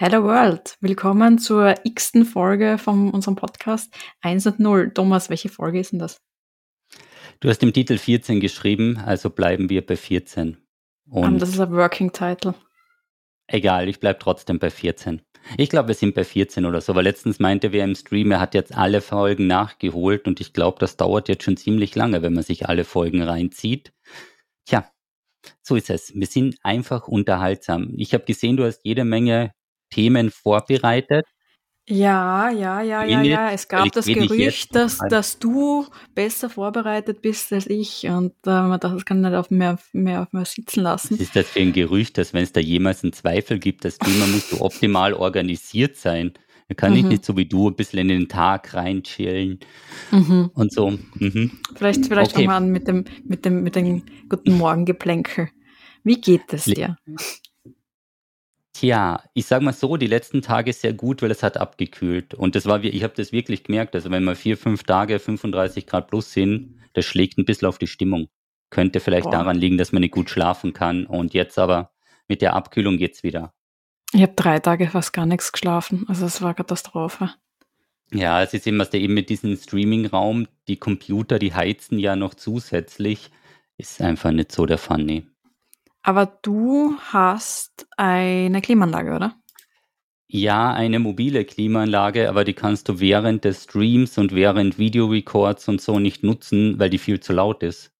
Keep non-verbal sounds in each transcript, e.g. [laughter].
Hello World, willkommen zur x-ten Folge von unserem Podcast 1 und 0. Thomas, welche Folge ist denn das? Du hast im Titel 14 geschrieben, also bleiben wir bei 14. Und das ist ein Working Title. Egal, ich bleibe trotzdem bei 14. Ich glaube, wir sind bei 14 oder so, weil letztens meinte wer im Stream, er hat jetzt alle Folgen nachgeholt und ich glaube, das dauert jetzt schon ziemlich lange, wenn man sich alle Folgen reinzieht. Tja, so ist es. Wir sind einfach unterhaltsam. Ich habe gesehen, du hast jede Menge Themen vorbereitet. Ja, ja, ja, ja, ja. Es gab das Gerücht, dass, dass du besser vorbereitet bist als ich und äh, das kann nicht auf mehr, mehr auf mir sitzen lassen. Was ist das für ein Gerücht, dass wenn es da jemals einen Zweifel gibt, dass du immer musst du optimal organisiert sein. Da kann mhm. ich nicht so wie du ein bisschen in den Tag reinchillen mhm. und so. Mhm. Vielleicht, vielleicht okay. fangen wir an mit dem, mit dem, mit dem Guten Morgen Geplänkel. Wie geht es dir? Tja, ich sage mal so, die letzten Tage sehr gut, weil es hat abgekühlt. Und das war, ich habe das wirklich gemerkt. Also wenn wir vier, fünf Tage 35 Grad plus sind, das schlägt ein bisschen auf die Stimmung. Könnte vielleicht Boah. daran liegen, dass man nicht gut schlafen kann. Und jetzt aber mit der Abkühlung geht's wieder. Ich habe drei Tage fast gar nichts geschlafen. Also es war Katastrophe. Ja, es ist immer eben mit diesem Streaming-Raum, die Computer, die heizen ja noch zusätzlich. Ist einfach nicht so der Funny. Aber du hast eine Klimaanlage, oder? Ja, eine mobile Klimaanlage, aber die kannst du während des Streams und während Videorecords und so nicht nutzen, weil die viel zu laut ist.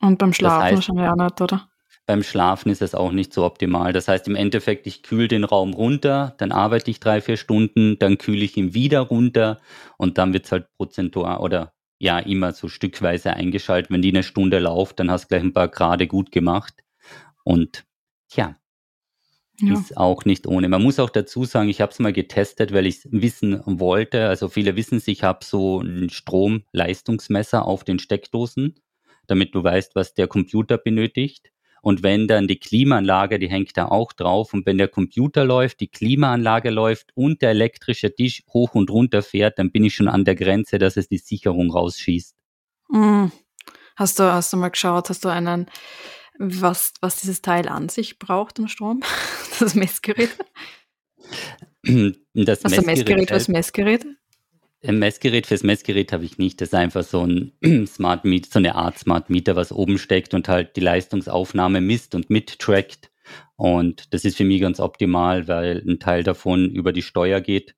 Und beim Schlafen das heißt, wahrscheinlich auch nicht, oder? Beim Schlafen ist es auch nicht so optimal. Das heißt im Endeffekt, ich kühle den Raum runter, dann arbeite ich drei, vier Stunden, dann kühle ich ihn wieder runter und dann wird es halt prozentual oder ja immer so stückweise eingeschaltet. Wenn die eine Stunde läuft, dann hast du gleich ein paar Grade gut gemacht. Und tja, ja. ist auch nicht ohne. Man muss auch dazu sagen, ich habe es mal getestet, weil ich es wissen wollte. Also viele wissen es, ich habe so ein Stromleistungsmesser auf den Steckdosen, damit du weißt, was der Computer benötigt. Und wenn dann die Klimaanlage, die hängt da auch drauf. Und wenn der Computer läuft, die Klimaanlage läuft und der elektrische Tisch hoch und runter fährt, dann bin ich schon an der Grenze, dass es die Sicherung rausschießt. Mhm. Hast du, hast du mal geschaut, hast du einen, was, was dieses Teil an sich braucht am Strom? [laughs] Das Messgerät? Das hast Messgerät, Messgerät als Messgerät? Ein Messgerät fürs Messgerät habe ich nicht. Das ist einfach so ein [clears throat] Smart Meter, so eine Art Smart Meter, was oben steckt und halt die Leistungsaufnahme misst und mittrackt. Und das ist für mich ganz optimal, weil ein Teil davon über die Steuer geht,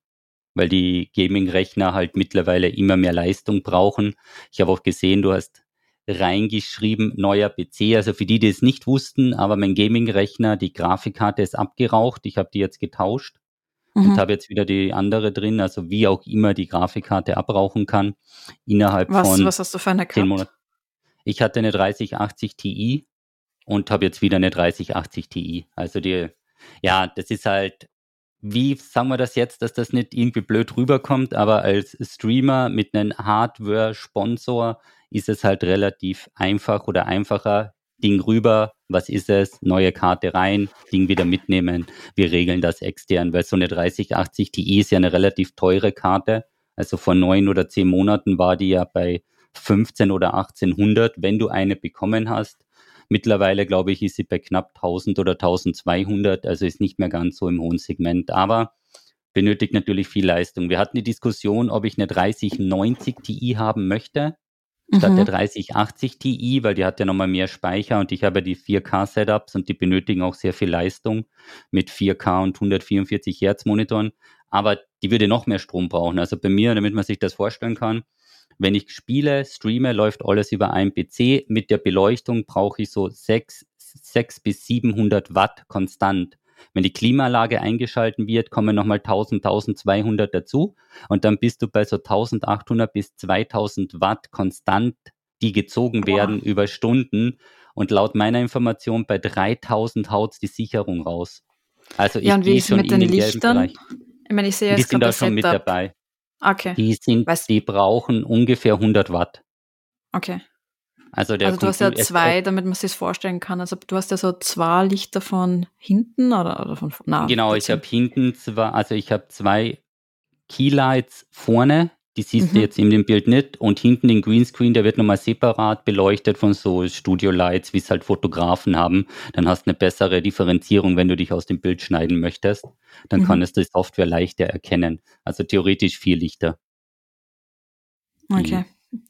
weil die Gaming-Rechner halt mittlerweile immer mehr Leistung brauchen. Ich habe auch gesehen, du hast reingeschrieben, neuer PC. Also für die, die es nicht wussten, aber mein Gaming-Rechner, die Grafikkarte ist abgeraucht. Ich habe die jetzt getauscht mhm. und habe jetzt wieder die andere drin, also wie auch immer die Grafikkarte abrauchen kann innerhalb was, von was hast du für eine Monaten. Ich hatte eine 3080 Ti und habe jetzt wieder eine 3080 Ti. Also die, ja, das ist halt, wie sagen wir das jetzt, dass das nicht irgendwie blöd rüberkommt, aber als Streamer mit einem Hardware-Sponsor ist es halt relativ einfach oder einfacher, Ding rüber, was ist es, neue Karte rein, Ding wieder mitnehmen. Wir regeln das extern, weil so eine 3080 Ti ist ja eine relativ teure Karte. Also vor neun oder zehn Monaten war die ja bei 15 oder 1800, wenn du eine bekommen hast. Mittlerweile, glaube ich, ist sie bei knapp 1000 oder 1200, also ist nicht mehr ganz so im hohen Segment, aber benötigt natürlich viel Leistung. Wir hatten die Diskussion, ob ich eine 3090 Ti haben möchte statt mhm. der 3080 Ti, weil die hat ja nochmal mehr Speicher und ich habe die 4K-Setups und die benötigen auch sehr viel Leistung mit 4K und 144 Hertz Monitoren. Aber die würde noch mehr Strom brauchen. Also bei mir, damit man sich das vorstellen kann, wenn ich spiele, streame, läuft alles über einen PC. Mit der Beleuchtung brauche ich so 6, 6 bis 700 Watt konstant. Wenn die Klimaanlage eingeschalten wird, kommen nochmal 1000, 1200 dazu und dann bist du bei so 1800 bis 2000 Watt konstant, die gezogen werden über Stunden und laut meiner Information bei 3000 haut die Sicherung raus. Also ich ja, und wie schon mit den, den Lichtern? Ich meine, ich sehe jetzt die sind da schon mit dabei. Okay. Die sind, die brauchen ungefähr 100 Watt. Okay. Also, der also du hast ja zwei, damit man sich vorstellen kann. Also du hast ja so zwei Lichter von hinten oder, oder von na, Genau, ich habe hinten zwei, also ich habe zwei Keylights vorne, die siehst mhm. du jetzt in dem Bild nicht. Und hinten den Greenscreen, der wird nochmal separat beleuchtet von so Studio-Lights, wie es halt Fotografen haben. Dann hast du eine bessere Differenzierung, wenn du dich aus dem Bild schneiden möchtest. Dann mhm. kann es die Software leichter erkennen. Also theoretisch viel Lichter. Okay.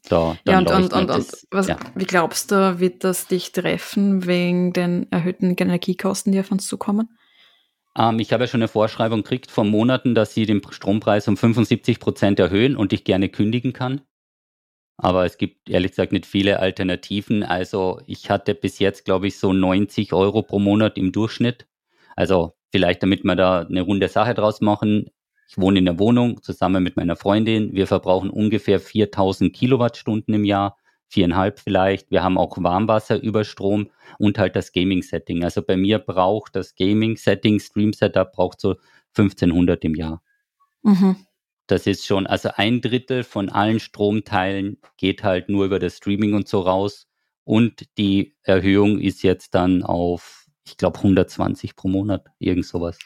Da, ja, und, und, und, und was, ja. wie glaubst du, wird das dich treffen wegen den erhöhten Energiekosten, die auf uns zukommen? Ähm, ich habe ja schon eine Vorschreibung gekriegt vor Monaten, dass sie den Strompreis um 75 Prozent erhöhen und ich gerne kündigen kann. Aber es gibt ehrlich gesagt nicht viele Alternativen. Also ich hatte bis jetzt, glaube ich, so 90 Euro pro Monat im Durchschnitt. Also vielleicht, damit wir da eine runde Sache draus machen. Ich wohne in der Wohnung zusammen mit meiner Freundin. Wir verbrauchen ungefähr 4000 Kilowattstunden im Jahr, viereinhalb vielleicht. Wir haben auch Warmwasser über Strom und halt das Gaming-Setting. Also bei mir braucht das Gaming-Setting, Stream-Setup braucht so 1500 im Jahr. Mhm. Das ist schon, also ein Drittel von allen Stromteilen geht halt nur über das Streaming und so raus. Und die Erhöhung ist jetzt dann auf, ich glaube, 120 pro Monat, irgend sowas.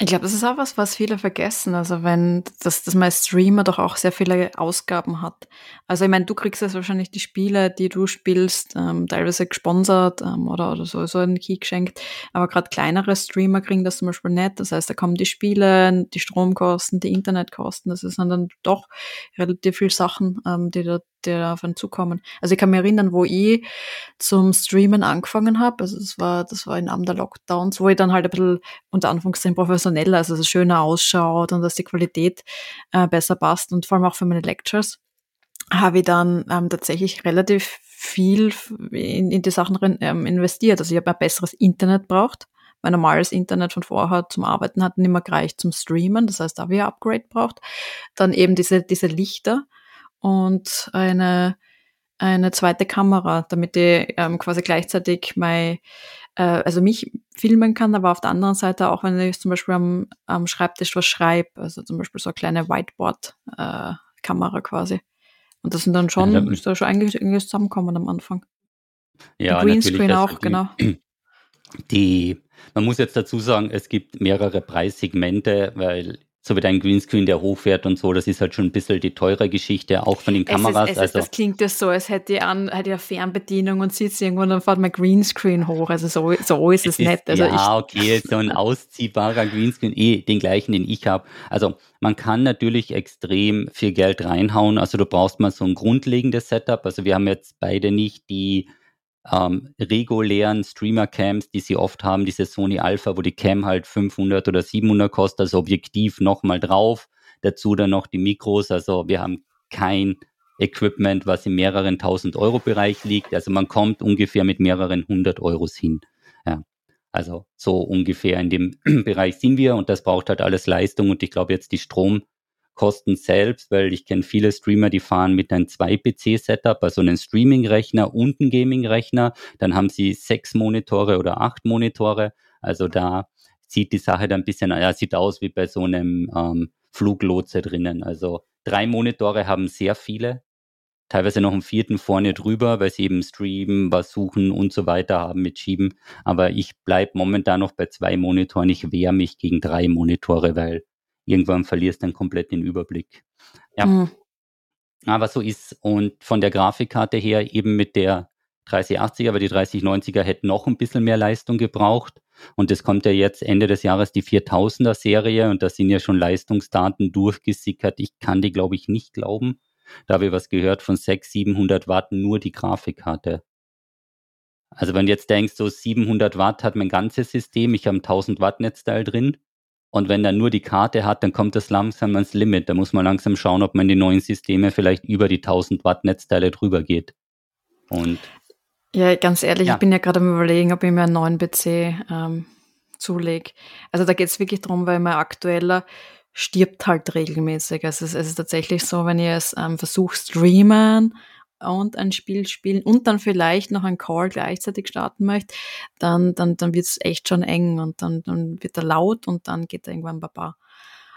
Ich glaube, das ist auch was, was viele vergessen. Also wenn, dass, dass mein Streamer doch auch sehr viele Ausgaben hat. Also ich meine, du kriegst jetzt wahrscheinlich die Spiele, die du spielst, ähm, teilweise gesponsert ähm, oder, oder so, so einen Key geschenkt. Aber gerade kleinere Streamer kriegen das zum Beispiel nicht. Das heißt, da kommen die Spiele, die Stromkosten, die Internetkosten. Das sind dann doch relativ viele Sachen, ähm, die da die auf einen zukommen. Also ich kann mich erinnern, wo ich zum Streamen angefangen habe. Also das war, das war in einem der Lockdowns, wo ich dann halt ein bisschen unter Anführungszeichen professioneller, also dass es schöner ausschaut und dass die Qualität äh, besser passt und vor allem auch für meine Lectures habe ich dann ähm, tatsächlich relativ viel in, in die Sachen ähm, investiert. Also ich habe ein besseres Internet braucht. Mein normales Internet von vorher zum Arbeiten hat nicht mehr gereicht zum Streamen. Das heißt, da habe ich ein Upgrade braucht. Dann eben diese, diese Lichter und eine, eine zweite Kamera, damit ich ähm, quasi gleichzeitig mein, also mich filmen kann, aber auf der anderen Seite auch, wenn ich zum Beispiel am, am Schreibtisch was schreibe, also zum Beispiel so eine kleine Whiteboard-Kamera äh, quasi. Und das sind dann schon, ja, ist da schon eigentlich irgendwie zusammenkommen am Anfang. Ja, Greenscreen auch, die, genau. [clears throat] Die, man muss jetzt dazu sagen, es gibt mehrere Preissegmente, weil so wie dein Greenscreen, der hochfährt und so, das ist halt schon ein bisschen die teure Geschichte, auch von den Kameras. Es ist, es also, das klingt ja so, als hätte ich, an, hätte ich eine Fernbedienung und sitzt irgendwo und dann fährt mein Greenscreen hoch. Also so, so ist es, es nicht. Also ja, okay, so ein ausziehbarer Greenscreen, eh den gleichen, den ich habe. Also man kann natürlich extrem viel Geld reinhauen. Also du brauchst mal so ein grundlegendes Setup. Also wir haben jetzt beide nicht die ähm, regulären Streamer-Cams, die sie oft haben, diese Sony Alpha, wo die Cam halt 500 oder 700 kostet, also Objektiv nochmal drauf, dazu dann noch die Mikros, also wir haben kein Equipment, was im mehreren tausend Euro Bereich liegt, also man kommt ungefähr mit mehreren hundert Euros hin. Ja. Also so ungefähr in dem [clears throat] Bereich sind wir und das braucht halt alles Leistung und ich glaube jetzt die Strom Kosten selbst, weil ich kenne viele Streamer, die fahren mit einem 2-PC-Setup, also einen Streaming-Rechner und einen Gaming-Rechner. Dann haben sie sechs Monitore oder acht Monitore. Also da sieht die Sache dann ein bisschen, ja, sieht aus wie bei so einem ähm, Fluglotse drinnen. Also drei Monitore haben sehr viele, teilweise noch einen vierten vorne drüber, weil sie eben streamen, was suchen und so weiter haben mit Schieben. Aber ich bleibe momentan noch bei zwei Monitoren. Ich wehre mich gegen drei Monitore, weil irgendwann verlierst du dann komplett den Überblick. Ja. Mhm. Aber so ist und von der Grafikkarte her eben mit der 3080er, aber die 3090er hätten noch ein bisschen mehr Leistung gebraucht. Und es kommt ja jetzt Ende des Jahres die 4000er Serie und da sind ja schon Leistungsdaten durchgesickert. Ich kann die, glaube ich, nicht glauben. Da habe ich was gehört von 600, 700 Watt nur die Grafikkarte. Also wenn du jetzt denkst, so 700 Watt hat mein ganzes System, ich habe ein 1000 Watt Netzteil drin, und wenn er nur die Karte hat, dann kommt das langsam ans Limit. Da muss man langsam schauen, ob man in die neuen Systeme vielleicht über die 1000 Watt Netzteile drüber geht. Und ja, ganz ehrlich, ja. ich bin ja gerade am überlegen, ob ich mir einen neuen PC ähm, zulege. Also da geht es wirklich darum, weil mein aktueller stirbt halt regelmäßig. Also es, es ist tatsächlich so, wenn ich es ähm, versuche streamen, und ein Spiel spielen und dann vielleicht noch ein Call gleichzeitig starten möchte, dann, dann, dann wird es echt schon eng und dann, dann wird er laut und dann geht er irgendwann Baba.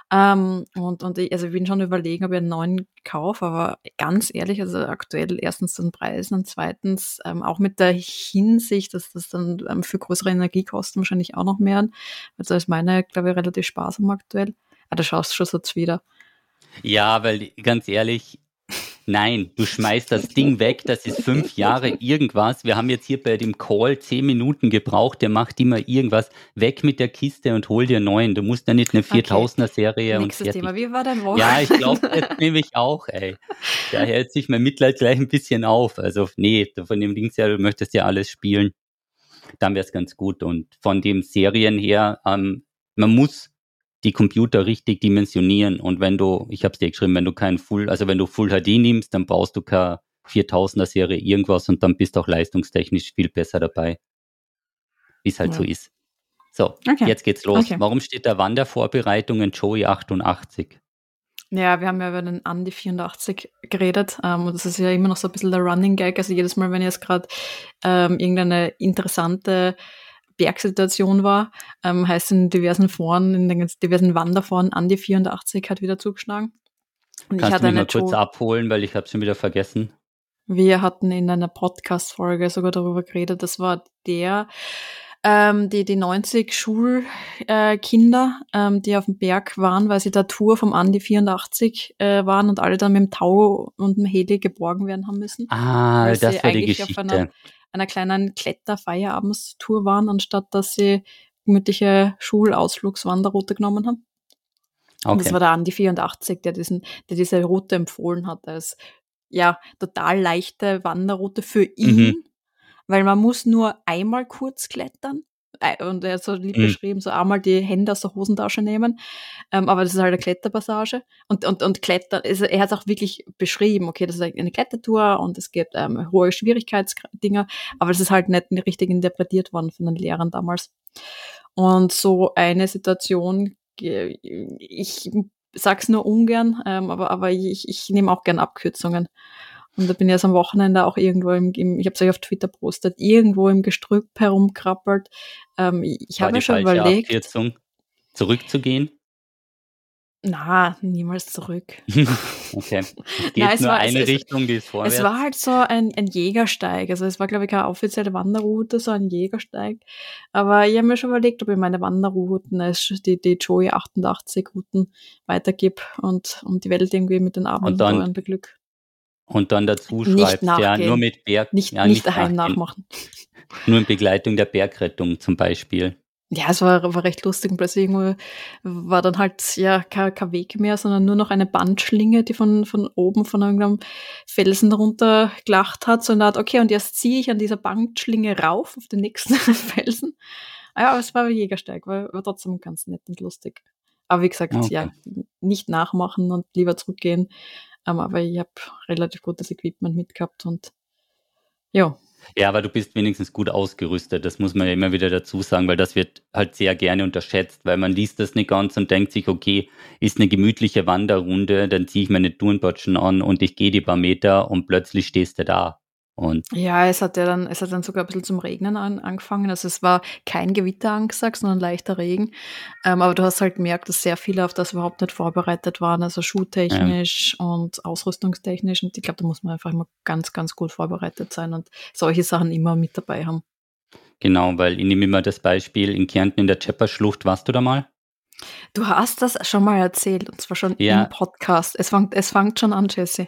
Ähm, und, und ich, also ich bin schon überlegen, ob ich einen neuen kaufe, aber ganz ehrlich, also aktuell erstens den Preis und zweitens ähm, auch mit der Hinsicht, dass das dann ähm, für größere Energiekosten wahrscheinlich auch noch mehr, also ist meine, glaube ich, relativ sparsam aktuell. Ah, da schaust du schon so wieder. Ja, weil ganz ehrlich, Nein, du schmeißt das Ding weg, das ist fünf Jahre irgendwas. Wir haben jetzt hier bei dem Call zehn Minuten gebraucht, der macht immer irgendwas. Weg mit der Kiste und hol dir neuen. Du musst ja nicht eine 4000er Serie okay. und fertig. Thema, wie war dein Woche? Ja, ich glaube, das nehme ich auch, ey. Da hält sich mein Mitleid gleich ein bisschen auf. Also, nee, von dem Ding her, du möchtest ja alles spielen. Dann wäre es ganz gut. Und von den Serien her, ähm, man muss die Computer richtig dimensionieren. Und wenn du, ich habe es dir geschrieben, wenn du kein Full, also wenn du Full HD nimmst, dann brauchst du keine 4000er Serie irgendwas und dann bist du auch leistungstechnisch viel besser dabei. Wie es halt ja. so ist. So, okay. jetzt geht's los. Okay. Warum steht da Wandervorbereitung in Joey 88? Ja, wir haben ja über den Andy 84 geredet ähm, und das ist ja immer noch so ein bisschen der Running Gag. Also jedes Mal, wenn jetzt gerade ähm, irgendeine interessante Bergsituation war, ähm, heißt in diversen Foren, in den diversen Wanderforen, Andi 84 hat wieder zugeschlagen. Und Kannst du mich mal kurz abholen, weil ich habe schon wieder vergessen. Wir hatten in einer Podcast-Folge sogar darüber geredet, das war der, ähm, die, die 90 Schulkinder, äh, ähm, die auf dem Berg waren, weil sie der Tour vom Andi 84 äh, waren und alle dann mit dem Tau und dem Heli geborgen werden haben müssen. Ah, das war die Geschichte. Einer, einer kleinen Kletter-Feierabendstour waren, anstatt dass sie gemütliche Schulausflugswanderroute genommen haben. Okay. Und das war der Andi 84, der, diesen, der diese Route empfohlen hat als ja, total leichte Wanderroute für ihn, mhm. weil man muss nur einmal kurz klettern und er hat so lieb mhm. beschrieben, so einmal die Hände aus der Hosentasche nehmen. Ähm, aber das ist halt eine Kletterpassage. Und, und, und Klettern, also er hat es auch wirklich beschrieben, okay, das ist eine Klettertour und es gibt ähm, hohe Schwierigkeitsdinger, aber es ist halt nicht richtig interpretiert worden von den Lehrern damals. Und so eine Situation, ich sag's nur ungern, ähm, aber, aber ich, ich nehme auch gern Abkürzungen. Und da bin ich jetzt am Wochenende auch irgendwo im, im ich habe es euch auf Twitter postet, irgendwo im Gestrüpp herumkrabbelt. Ähm, ich habe mir schon überlegt. Abkürzung, zurückzugehen? Na, niemals zurück. [laughs] okay. Es geht Na, es nur war, eine es, Richtung, die ist vorwärts. Es war halt so ein, ein Jägersteig. Also es war, glaube ich, keine offizielle Wanderroute, so ein Jägersteig. Aber ich habe mir schon überlegt, ob ich meine Wanderrouten, die, die Joey 88 Routen weitergib und, und die Welt irgendwie mit den Abenteuern beglück. Und dann dazu schreibst, ja, nur mit Berg. Nicht, ja, nicht, nicht daheim nachmachen. Nur in Begleitung der Bergrettung zum Beispiel. Ja, es war, war recht lustig und plötzlich irgendwo war dann halt ja kein, kein Weg mehr, sondern nur noch eine Bandschlinge, die von, von oben von irgendeinem Felsen runter gelacht hat. So eine Art, okay, und jetzt ziehe ich an dieser Bandschlinge rauf auf den nächsten [laughs] Felsen. Ah ja, aber es war ein Jägersteig, war, war trotzdem ganz nett und lustig. Aber wie gesagt, okay. ja, nicht nachmachen und lieber zurückgehen. Aber ich habe relativ gutes Equipment mitgehabt und ja. Ja, aber du bist wenigstens gut ausgerüstet. Das muss man ja immer wieder dazu sagen, weil das wird halt sehr gerne unterschätzt, weil man liest das nicht ganz und denkt sich, okay, ist eine gemütliche Wanderrunde, dann ziehe ich meine Turnbotschen an und ich gehe die paar Meter und plötzlich stehst du da. Und ja, es hat ja dann, es hat dann sogar ein bisschen zum Regnen an, angefangen. Also es war kein Gewitter angesagt, sondern leichter Regen. Ähm, aber du hast halt gemerkt, dass sehr viele auf das überhaupt nicht vorbereitet waren, also schuhtechnisch ja. und ausrüstungstechnisch. Und ich glaube, da muss man einfach immer ganz, ganz gut vorbereitet sein und solche Sachen immer mit dabei haben. Genau, weil ich nehme immer das Beispiel in Kärnten in der Chepper-Schlucht. Warst du da mal? Du hast das schon mal erzählt, und zwar schon ja. im Podcast. Es fängt, es fängt schon an, Jesse.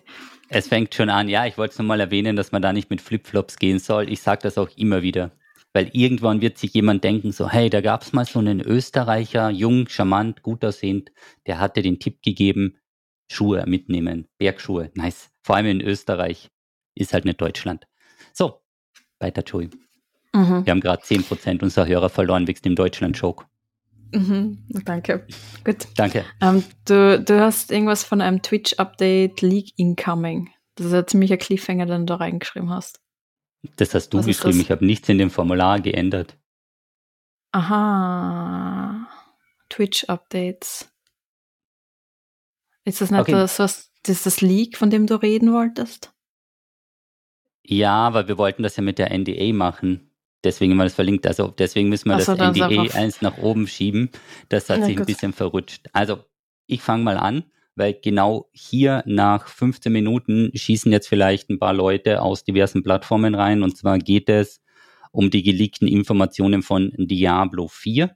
Es fängt schon an. Ja, ich wollte es nochmal erwähnen, dass man da nicht mit Flipflops gehen soll. Ich sage das auch immer wieder. Weil irgendwann wird sich jemand denken, so, hey, da gab es mal so einen Österreicher, jung, charmant, gut aussehend, der hatte den Tipp gegeben, Schuhe mitnehmen, Bergschuhe, nice. Vor allem in Österreich, ist halt nicht Deutschland. So, weiter, Joey. Mhm. Wir haben gerade 10% unserer Hörer verloren wegen dem Deutschland-Joke. Mhm, danke. Gut. Danke. Ähm, du, du hast irgendwas von einem Twitch-Update Leak Incoming. Das ist ja ziemlich ein Cliffhanger, den du da reingeschrieben hast. Das hast du Was geschrieben. Ich habe nichts in dem Formular geändert. Aha. Twitch-Updates. Ist das nicht okay. das, was, das, ist das Leak, von dem du reden wolltest? Ja, weil wir wollten das ja mit der NDA machen. Deswegen haben wir das verlinkt. Also deswegen müssen wir so, das NDE 1 nach oben schieben. Das hat ja, sich gut. ein bisschen verrutscht. Also ich fange mal an, weil genau hier nach 15 Minuten schießen jetzt vielleicht ein paar Leute aus diversen Plattformen rein. Und zwar geht es um die geleakten Informationen von Diablo 4.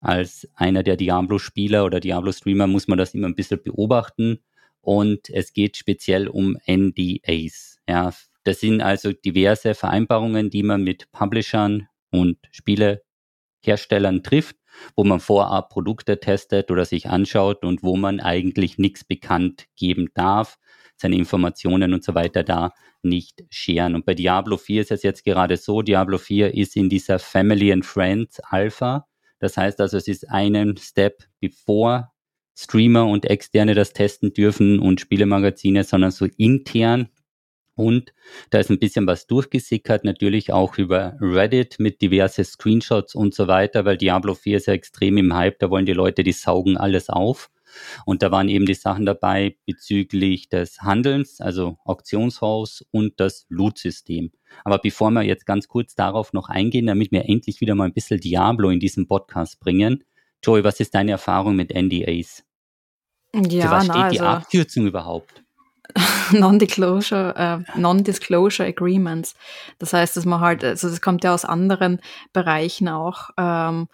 Als einer der Diablo-Spieler oder Diablo-Streamer muss man das immer ein bisschen beobachten, und es geht speziell um NDAs. Ja, das sind also diverse Vereinbarungen, die man mit Publishern und Spieleherstellern trifft, wo man vorab Produkte testet oder sich anschaut und wo man eigentlich nichts bekannt geben darf, seine Informationen und so weiter da nicht scheren. Und bei Diablo 4 ist es jetzt gerade so, Diablo 4 ist in dieser Family and Friends Alpha. Das heißt also, es ist einen Step bevor Streamer und Externe das testen dürfen und Spielemagazine, sondern so intern. Und da ist ein bisschen was durchgesickert, natürlich auch über Reddit mit diverse Screenshots und so weiter, weil Diablo 4 ist ja extrem im Hype, da wollen die Leute, die saugen alles auf. Und da waren eben die Sachen dabei bezüglich des Handelns, also Auktionshaus und das Loot-System. Aber bevor wir jetzt ganz kurz darauf noch eingehen, damit wir endlich wieder mal ein bisschen Diablo in diesem Podcast bringen, Joey, was ist deine Erfahrung mit NDAs? Ja, Für was na, steht also die Abkürzung überhaupt? [laughs] Non-Disclosure, äh, Non-Disclosure Agreements. Das heißt, dass man halt, also das kommt ja aus anderen Bereichen auch. Ähm,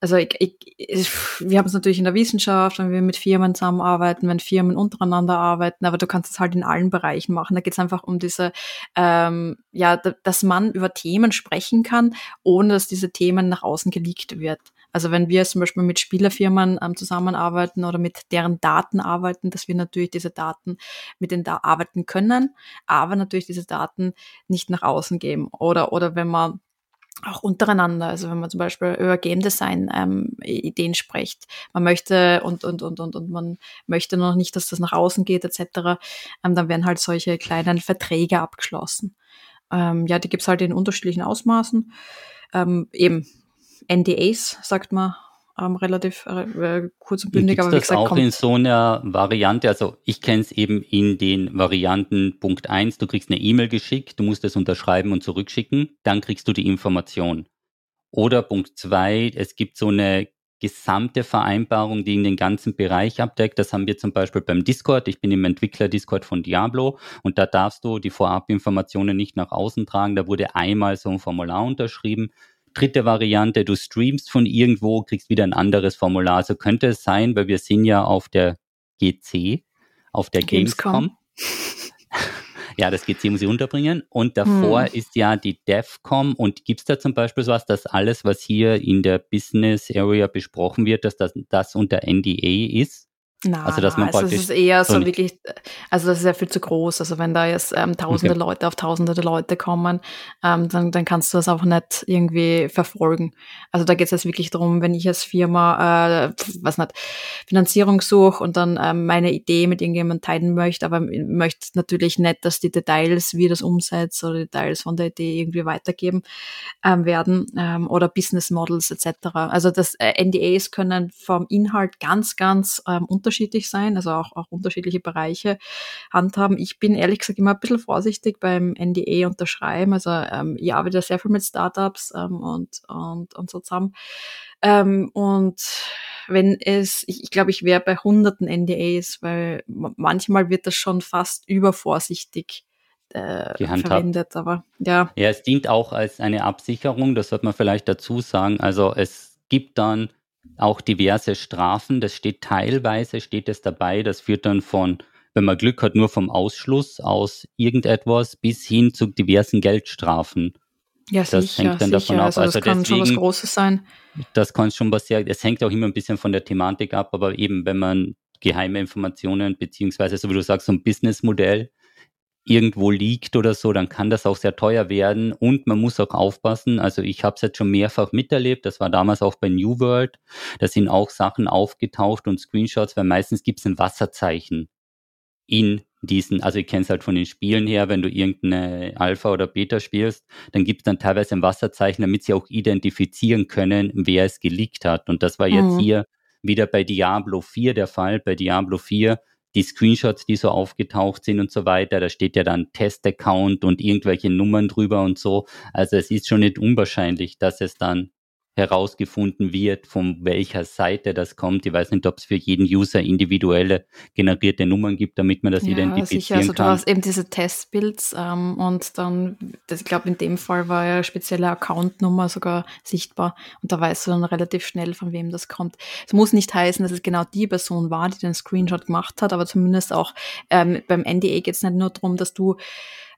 also ich, ich, ich, wir haben es natürlich in der Wissenschaft, wenn wir mit Firmen zusammenarbeiten, wenn Firmen untereinander arbeiten, aber du kannst es halt in allen Bereichen machen. Da geht es einfach um diese, ähm, ja, dass man über Themen sprechen kann, ohne dass diese Themen nach außen geleakt wird. Also wenn wir zum Beispiel mit Spielerfirmen ähm, zusammenarbeiten oder mit deren Daten arbeiten, dass wir natürlich diese Daten mit denen da arbeiten können, aber natürlich diese Daten nicht nach außen geben. Oder, oder wenn man auch untereinander, also wenn man zum Beispiel über Game Design ähm, Ideen spricht, man möchte und, und, und, und, und man möchte noch nicht, dass das nach außen geht, etc., ähm, dann werden halt solche kleinen Verträge abgeschlossen. Ähm, ja, die gibt's halt in unterschiedlichen Ausmaßen. Ähm, eben NDAs, sagt man ähm, relativ äh, kurz und bündig. aber wie das gesagt, auch in so einer Variante, also ich kenne es eben in den Varianten Punkt 1, du kriegst eine E-Mail geschickt, du musst es unterschreiben und zurückschicken, dann kriegst du die Information. Oder Punkt 2, es gibt so eine gesamte Vereinbarung, die in den ganzen Bereich abdeckt. Das haben wir zum Beispiel beim Discord. Ich bin im Entwickler-Discord von Diablo und da darfst du die Vorabinformationen nicht nach außen tragen. Da wurde einmal so ein Formular unterschrieben dritte Variante, du streamst von irgendwo, kriegst wieder ein anderes Formular. So könnte es sein, weil wir sind ja auf der GC, auf der Gamescom. [laughs] ja, das GC muss ich unterbringen. Und davor hm. ist ja die DEFCOM. Und gibt es da zum Beispiel sowas, dass alles, was hier in der Business Area besprochen wird, dass das, das unter NDA ist? Na, also, dass man also es ist eher so, so wirklich, also das ist ja viel zu groß. Also wenn da jetzt ähm, tausende okay. Leute auf tausende Leute kommen, ähm, dann, dann kannst du das auch nicht irgendwie verfolgen. Also da geht es jetzt wirklich darum, wenn ich als Firma, äh, was nicht, Finanzierung suche und dann ähm, meine Idee mit irgendjemandem teilen möchte, aber möchte natürlich nicht, dass die Details, wie das umsetzt oder Details von der Idee irgendwie weitergeben ähm, werden ähm, oder Business Models etc. Also das äh, NDAs können vom Inhalt ganz, ganz ähm, unterschiedlich unterschiedlich sein, also auch, auch unterschiedliche Bereiche handhaben. Ich bin ehrlich gesagt immer ein bisschen vorsichtig beim NDA unterschreiben. Also ähm, ich arbeite sehr viel mit Startups ähm, und, und, und so zusammen. Ähm, und wenn es, ich, ich glaube, ich wäre bei hunderten NDAs, weil manchmal wird das schon fast übervorsichtig äh, verwendet, aber ja. Ja, es dient auch als eine Absicherung, das sollte man vielleicht dazu sagen. Also es gibt dann auch diverse Strafen. Das steht teilweise, steht es dabei, das führt dann von, wenn man Glück hat, nur vom Ausschluss aus irgendetwas bis hin zu diversen Geldstrafen. Ja, das sicher, hängt dann sicher. davon ab. Also das also kann deswegen, schon was Großes sein. Das kann schon was sehr, es hängt auch immer ein bisschen von der Thematik ab, aber eben, wenn man geheime Informationen, beziehungsweise, so wie du sagst, so ein Businessmodell irgendwo liegt oder so, dann kann das auch sehr teuer werden und man muss auch aufpassen. Also ich habe es jetzt schon mehrfach miterlebt, das war damals auch bei New World, da sind auch Sachen aufgetaucht und Screenshots, weil meistens gibt es ein Wasserzeichen in diesen, also ich kenne es halt von den Spielen her, wenn du irgendeine Alpha oder Beta spielst, dann gibt es dann teilweise ein Wasserzeichen, damit sie auch identifizieren können, wer es geleakt hat. Und das war jetzt mhm. hier wieder bei Diablo 4 der Fall. Bei Diablo 4 die Screenshots, die so aufgetaucht sind und so weiter, da steht ja dann Test-Account und irgendwelche Nummern drüber und so. Also es ist schon nicht unwahrscheinlich, dass es dann herausgefunden wird, von welcher Seite das kommt. Ich weiß nicht, ob es für jeden User individuelle generierte Nummern gibt, damit man das ja, identifizieren sicher. Also, kann. Du hast eben diese Testbuilds ähm, und dann, das, ich glaube, in dem Fall war ja spezielle Accountnummer sogar sichtbar und da weißt du dann relativ schnell, von wem das kommt. Es muss nicht heißen, dass es genau die Person war, die den Screenshot gemacht hat, aber zumindest auch ähm, beim NDA geht es nicht nur darum, dass du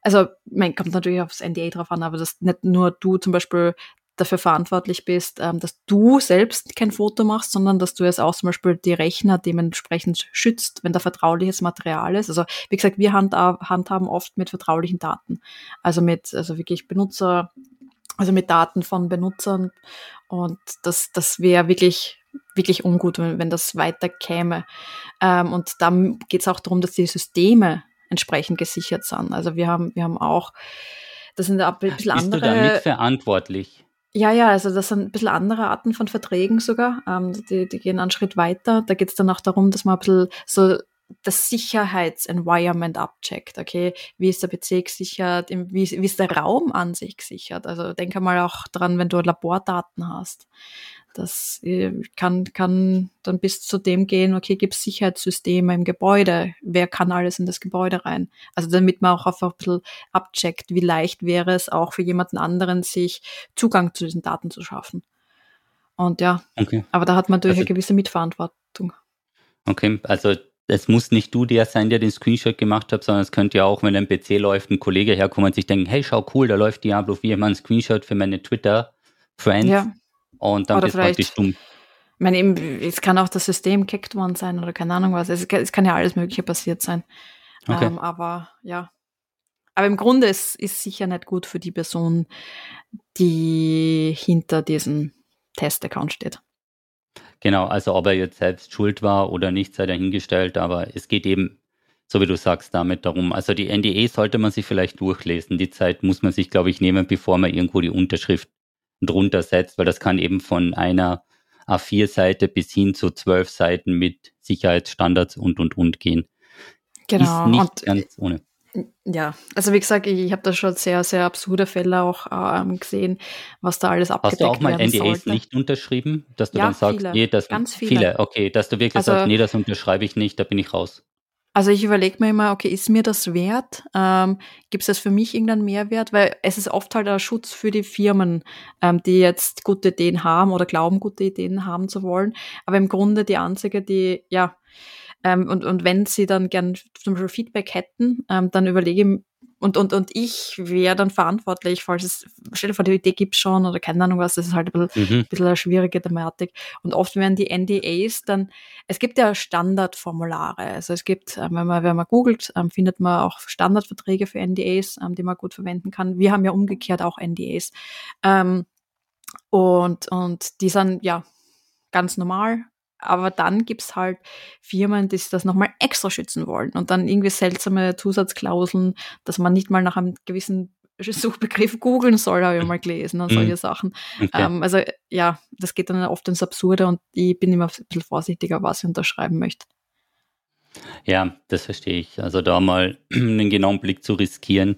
also, man kommt natürlich aufs NDA drauf an, aber dass nicht nur du zum Beispiel dafür verantwortlich bist, ähm, dass du selbst kein Foto machst, sondern dass du es auch zum Beispiel die Rechner dementsprechend schützt, wenn da vertrauliches Material ist. Also wie gesagt, wir handhaben oft mit vertraulichen Daten, also mit also wirklich Benutzer, also mit Daten von Benutzern und das das wäre wirklich wirklich ungut, wenn, wenn das weiter käme. Ähm, und dann geht es auch darum, dass die Systeme entsprechend gesichert sind. Also wir haben wir haben auch das sind ein bisschen Bist andere. Bist du damit verantwortlich? Ja, ja, also das sind ein bisschen andere Arten von Verträgen sogar. Ähm, die, die gehen einen Schritt weiter. Da geht es dann auch darum, dass man ein bisschen so das Sicherheitsenvironment abcheckt. Okay, wie ist der PC gesichert? Wie, wie ist der Raum an sich gesichert? Also denke mal auch dran, wenn du Labordaten hast. Das äh, kann, kann dann bis zu dem gehen, okay, gibt es Sicherheitssysteme im Gebäude? Wer kann alles in das Gebäude rein? Also damit man auch einfach ein bisschen abcheckt, wie leicht wäre es auch für jemanden anderen, sich Zugang zu diesen Daten zu schaffen. Und ja, okay. aber da hat man natürlich also, eine gewisse Mitverantwortung. Okay, also es muss nicht du der sein, der den Screenshot gemacht hat, sondern es könnte ja auch, wenn ein PC läuft, ein Kollege herkommen und sich denken, hey, schau cool, da läuft Diablo 4, ich mache einen Screenshot für meine Twitter-Friends. Ja. Und dann oder bist praktisch dumm. Ich meine, eben, es kann auch das System gehackt worden sein oder keine Ahnung was. Es, es kann ja alles Mögliche passiert sein. Okay. Ähm, aber ja. Aber im Grunde ist es sicher nicht gut für die Person, die hinter diesem Test-Account steht. Genau, also ob er jetzt selbst schuld war oder nicht, sei dahingestellt, aber es geht eben, so wie du sagst, damit darum. Also die NDE sollte man sich vielleicht durchlesen. Die Zeit muss man sich, glaube ich, nehmen, bevor man irgendwo die Unterschrift drunter setzt, weil das kann eben von einer A4-Seite bis hin zu zwölf Seiten mit Sicherheitsstandards und und und gehen. Genau. Ist nicht und, ganz ohne. Ja, also wie gesagt, ich, habe da schon sehr, sehr absurde Fälle auch ähm, gesehen, was da alles abgedeckt Hast du auch mal NDAs sollte. nicht unterschrieben, dass du ja, dann sagst, viele, nee, das ganz viele. viele. okay, dass du wirklich also, sagst, nee, das unterschreibe ich nicht, da bin ich raus. Also ich überlege mir immer, okay, ist mir das wert? Ähm, Gibt es das für mich irgendeinen Mehrwert? Weil es ist oft halt ein Schutz für die Firmen, ähm, die jetzt gute Ideen haben oder glauben, gute Ideen haben zu wollen. Aber im Grunde die einzige, die, ja, ähm, und, und wenn sie dann gern zum Beispiel Feedback hätten, ähm, dann überlege ich und, und, und ich wäre dann verantwortlich, falls es, stell dir vor, die Idee gibt schon oder keine Ahnung was, das ist halt ein bisschen, mhm. ein bisschen eine schwierige Thematik. Und oft werden die NDAs dann, es gibt ja Standardformulare, also es gibt, ähm, wenn man, wenn man googelt, ähm, findet man auch Standardverträge für NDAs, ähm, die man gut verwenden kann. Wir haben ja umgekehrt auch NDAs. und, und die sind ja ganz normal, aber dann gibt's halt Firmen, die das nochmal extra schützen wollen und dann irgendwie seltsame Zusatzklauseln, dass man nicht mal nach einem gewissen Suchbegriff googeln soll, habe ich mal gelesen und solche mhm. Sachen. Okay. Ähm, also ja, das geht dann oft ins Absurde und ich bin immer ein bisschen vorsichtiger, was ich unterschreiben möchte. Ja, das verstehe ich. Also da mal [clears throat] einen genauen Blick zu riskieren,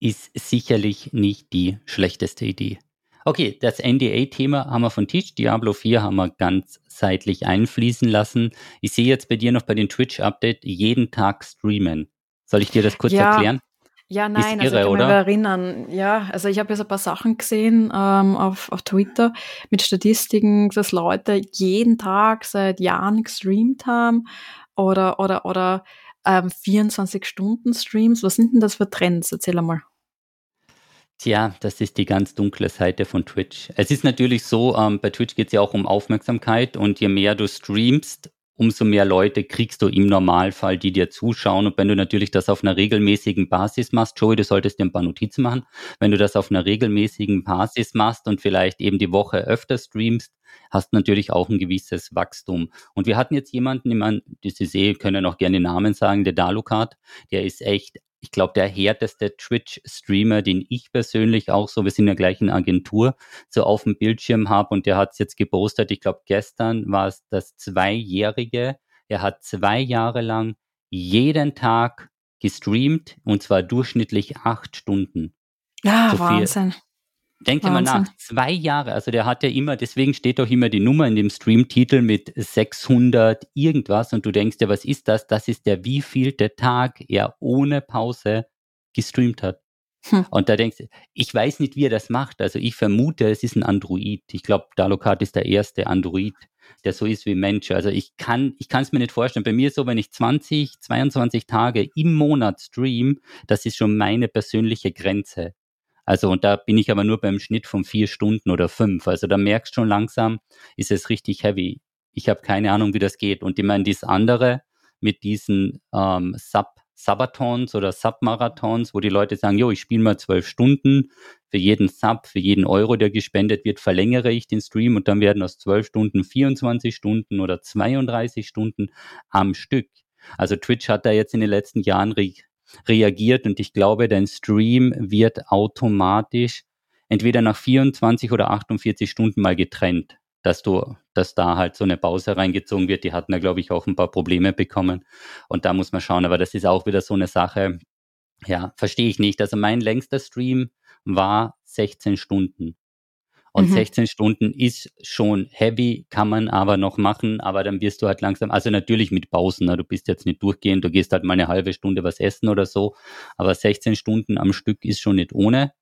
ist sicherlich nicht die schlechteste Idee. Okay, das NDA-Thema haben wir von Tisch. Diablo 4 haben wir ganz seitlich einfließen lassen. Ich sehe jetzt bei dir noch bei den Twitch-Update jeden Tag streamen. Soll ich dir das kurz ja. erklären? Ja, nein, irre, also ich kann mich erinnern. Ja, also ich habe jetzt ein paar Sachen gesehen ähm, auf, auf Twitter mit Statistiken, dass Leute jeden Tag seit Jahren gestreamt haben oder, oder, oder ähm, 24 Stunden Streams. Was sind denn das für Trends? Erzähl einmal. Tja, das ist die ganz dunkle Seite von Twitch. Es ist natürlich so, ähm, bei Twitch geht es ja auch um Aufmerksamkeit und je mehr du streamst, umso mehr Leute kriegst du im Normalfall, die dir zuschauen. Und wenn du natürlich das auf einer regelmäßigen Basis machst, Joey, du solltest dir ein paar Notizen machen, wenn du das auf einer regelmäßigen Basis machst und vielleicht eben die Woche öfter streamst, hast natürlich auch ein gewisses Wachstum. Und wir hatten jetzt jemanden, ich meine, die Sie sehen, können auch gerne Namen sagen, der Dalukat, der ist echt ich glaube, der härteste Twitch-Streamer, den ich persönlich auch so, wir sind ja gleich in Agentur, so auf dem Bildschirm habe und der hat es jetzt gepostet. Ich glaube, gestern war es das Zweijährige. Er hat zwei Jahre lang jeden Tag gestreamt und zwar durchschnittlich acht Stunden. Ja, so Wahnsinn. Denkt mal nach, zwei Jahre, also der hat ja immer, deswegen steht doch immer die Nummer in dem Stream-Titel mit 600 irgendwas und du denkst dir, was ist das? Das ist der wievielte Tag er ohne Pause gestreamt hat. Hm. Und da denkst du, ich weiß nicht, wie er das macht. Also ich vermute, es ist ein Android. Ich glaube, Dalokart ist der erste Android, der so ist wie Mensch. Also ich kann, ich kann es mir nicht vorstellen. Bei mir ist so, wenn ich 20, 22 Tage im Monat stream, das ist schon meine persönliche Grenze. Also und da bin ich aber nur beim Schnitt von vier Stunden oder fünf. Also da merkst du schon langsam, ist es richtig heavy. Ich habe keine Ahnung, wie das geht. Und ich meine, dieses andere mit diesen ähm, Sub Sabatons oder Submarathons, wo die Leute sagen, jo, ich spiele mal zwölf Stunden, für jeden Sub, für jeden Euro, der gespendet wird, verlängere ich den Stream und dann werden aus zwölf Stunden 24 Stunden oder 32 Stunden am Stück. Also Twitch hat da jetzt in den letzten Jahren re reagiert und ich glaube, dein Stream wird automatisch entweder nach 24 oder 48 Stunden mal getrennt dass du, dass da halt so eine Pause reingezogen wird. Die hatten da, glaube ich, auch ein paar Probleme bekommen. Und da muss man schauen. Aber das ist auch wieder so eine Sache. Ja, verstehe ich nicht. Also mein längster Stream war 16 Stunden. Und mhm. 16 Stunden ist schon heavy, kann man aber noch machen, aber dann wirst du halt langsam, also natürlich mit Pausen, ne? du bist jetzt nicht durchgehend, du gehst halt mal eine halbe Stunde was essen oder so, aber 16 Stunden am Stück ist schon nicht ohne.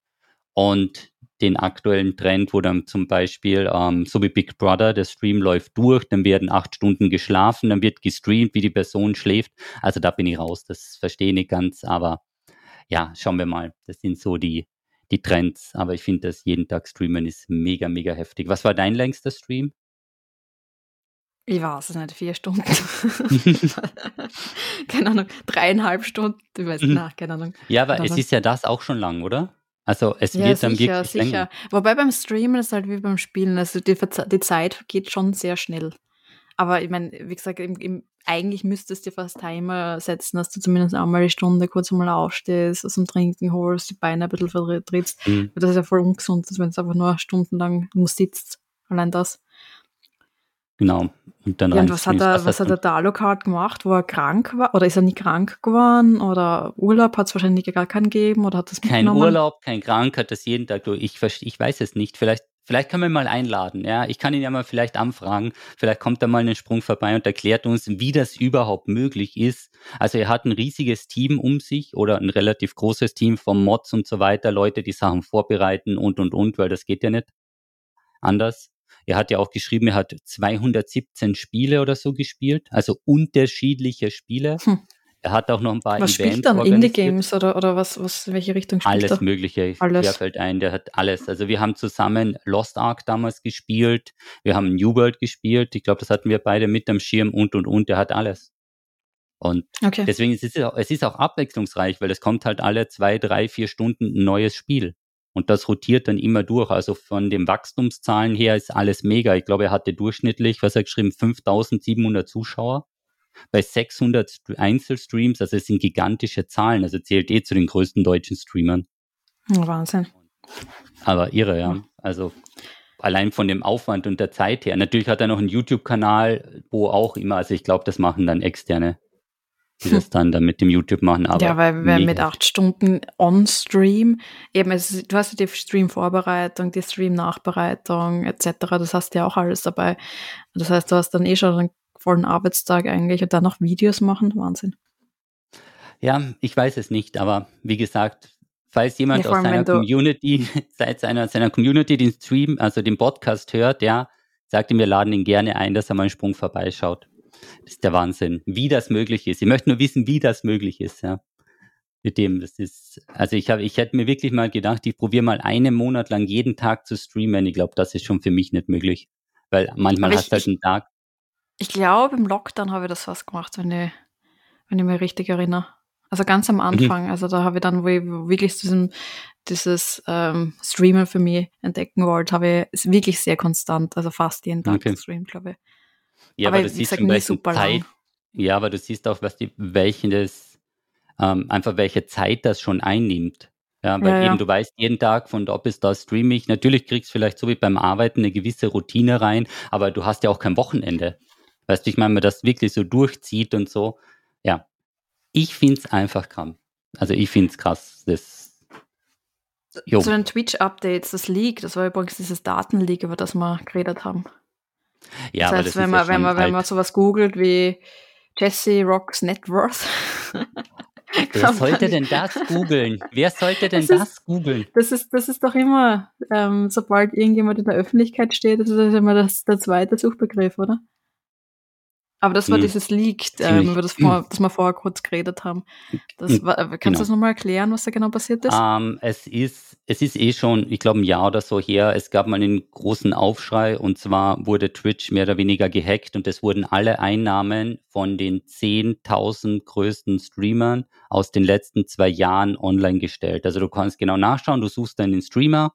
Und den aktuellen Trend, wo dann zum Beispiel, ähm, so wie Big Brother, der Stream läuft durch, dann werden acht Stunden geschlafen, dann wird gestreamt, wie die Person schläft. Also da bin ich raus, das verstehe ich nicht ganz, aber ja, schauen wir mal. Das sind so die, die Trends. Aber ich finde, dass jeden Tag streamen ist mega, mega heftig. Was war dein längster Stream? Ich weiß es nicht, vier Stunden. [laughs] [laughs] keine Ahnung, dreieinhalb Stunden, ich weiß nicht, mhm. keine Ahnung. Ja, aber es ist ja das auch schon lang, oder? Also es ja, wird dann sicher, wirklich sicher. länger. Wobei beim Streamen ist halt wie beim Spielen, also die, die Zeit geht schon sehr schnell. Aber ich meine, wie gesagt, im, im, eigentlich müsstest du dir fast Timer setzen, dass du zumindest einmal eine Stunde kurz mal aufstehst, was zum Trinken holst, die Beine ein bisschen vertrittst. Mhm. Das ist ja voll ungesund, wenn du einfach nur stundenlang nur sitzt. Allein das. Genau. Und dann ja, und was hat er, was hat der Dalokart gemacht, wo er krank war? Oder ist er nie krank geworden? Oder Urlaub hat es wahrscheinlich gar keinen gegeben? Oder hat das Kein Urlaub, kein Krank, hat das jeden Tag durch. Ich, ich weiß es nicht. Vielleicht, vielleicht kann man ihn mal einladen. Ja, ich kann ihn ja mal vielleicht anfragen. Vielleicht kommt er mal einen Sprung vorbei und erklärt uns, wie das überhaupt möglich ist. Also er hat ein riesiges Team um sich oder ein relativ großes Team von Mods und so weiter, Leute, die Sachen vorbereiten und und und, weil das geht ja nicht anders. Er hat ja auch geschrieben, er hat 217 Spiele oder so gespielt, also unterschiedliche Spiele. Hm. Er hat auch noch ein paar was Events spielt dann Indie-Games oder, oder was, was, welche Richtung spielt Alles er? Mögliche. Alles. fällt ein, der hat alles. Also wir haben zusammen Lost Ark damals gespielt, wir haben New World gespielt, ich glaube, das hatten wir beide mit am Schirm und und und, der hat alles. Und okay. deswegen ist es, es ist auch abwechslungsreich, weil es kommt halt alle zwei, drei, vier Stunden ein neues Spiel. Und das rotiert dann immer durch. Also von den Wachstumszahlen her ist alles mega. Ich glaube, er hatte durchschnittlich, was er geschrieben, 5700 Zuschauer bei 600 Einzelstreams. Also es sind gigantische Zahlen. Also zählt eh zu den größten deutschen Streamern. Wahnsinn. Aber irre, ja. Also allein von dem Aufwand und der Zeit her. Natürlich hat er noch einen YouTube-Kanal, wo auch immer, also ich glaube, das machen dann externe die das dann, dann mit dem YouTube machen. Aber ja, weil wir mit acht Stunden on-Stream, eben, es, du hast ja die Stream-Vorbereitung, die Stream-Nachbereitung etc., das hast du ja auch alles dabei. Das heißt, du hast dann eh schon einen vollen Arbeitstag eigentlich und dann noch Videos machen, Wahnsinn. Ja, ich weiß es nicht, aber wie gesagt, falls jemand ja, aus seiner Community, [laughs] seit seiner, seiner Community den Stream, also den Podcast hört, ja, sagt ihm, wir laden ihn gerne ein, dass er mal einen Sprung vorbeischaut. Das ist der Wahnsinn, wie das möglich ist. Ich möchte nur wissen, wie das möglich ist, ja. Mit dem, das ist, also ich habe, ich hätte mir wirklich mal gedacht, ich probiere mal einen Monat lang jeden Tag zu streamen. Ich glaube, das ist schon für mich nicht möglich. Weil manchmal hast du halt einen Tag. Ich glaube, im Lockdown habe ich das fast gemacht, wenn ich, wenn ich mich richtig erinnere. Also ganz am mhm. Anfang, mhm. also da habe ich dann, wo ich wirklich diesen, dieses ähm, Streamen für mich entdecken wollte, habe ich wirklich sehr konstant, also fast jeden Tag okay. gestreamt, glaube ich. Ja, aber, aber du siehst gesagt, super Zeit, lang. Ja, aber du siehst auch, was die, welchen das, ähm, einfach welche Zeit das schon einnimmt. Ja, weil ja, eben ja. du weißt, jeden Tag von da bis da streame ich. Natürlich kriegst du vielleicht so wie beim Arbeiten eine gewisse Routine rein, aber du hast ja auch kein Wochenende. Weißt du, ich meine, wenn man das wirklich so durchzieht und so. Ja, ich finde es einfach krass. Also ich finde es krass. Das Jo. Zu den Twitch-Updates, das Leak, das war übrigens dieses Datenleak, über das wir geredet haben. Ja, das heißt, wenn, man, ja wenn, man, wenn man sowas googelt wie Jesse Rocks Net Worth. [laughs] Wer sollte denn das googeln? Wer sollte denn [laughs] das, das googeln? Das ist, das ist doch immer, ähm, sobald irgendjemand in der Öffentlichkeit steht, das ist immer das, der zweite Suchbegriff, oder? Aber das war hm. dieses Leak, ähm, über das, vor, das wir vorher kurz geredet haben. Das hm. war, äh, kannst genau. du das nochmal erklären, was da genau passiert ist? Um, ähm, es ist? Es ist eh schon, ich glaube, ein Jahr oder so her. Es gab mal einen großen Aufschrei und zwar wurde Twitch mehr oder weniger gehackt und es wurden alle Einnahmen von den 10.000 größten Streamern aus den letzten zwei Jahren online gestellt. Also du kannst genau nachschauen, du suchst deinen Streamer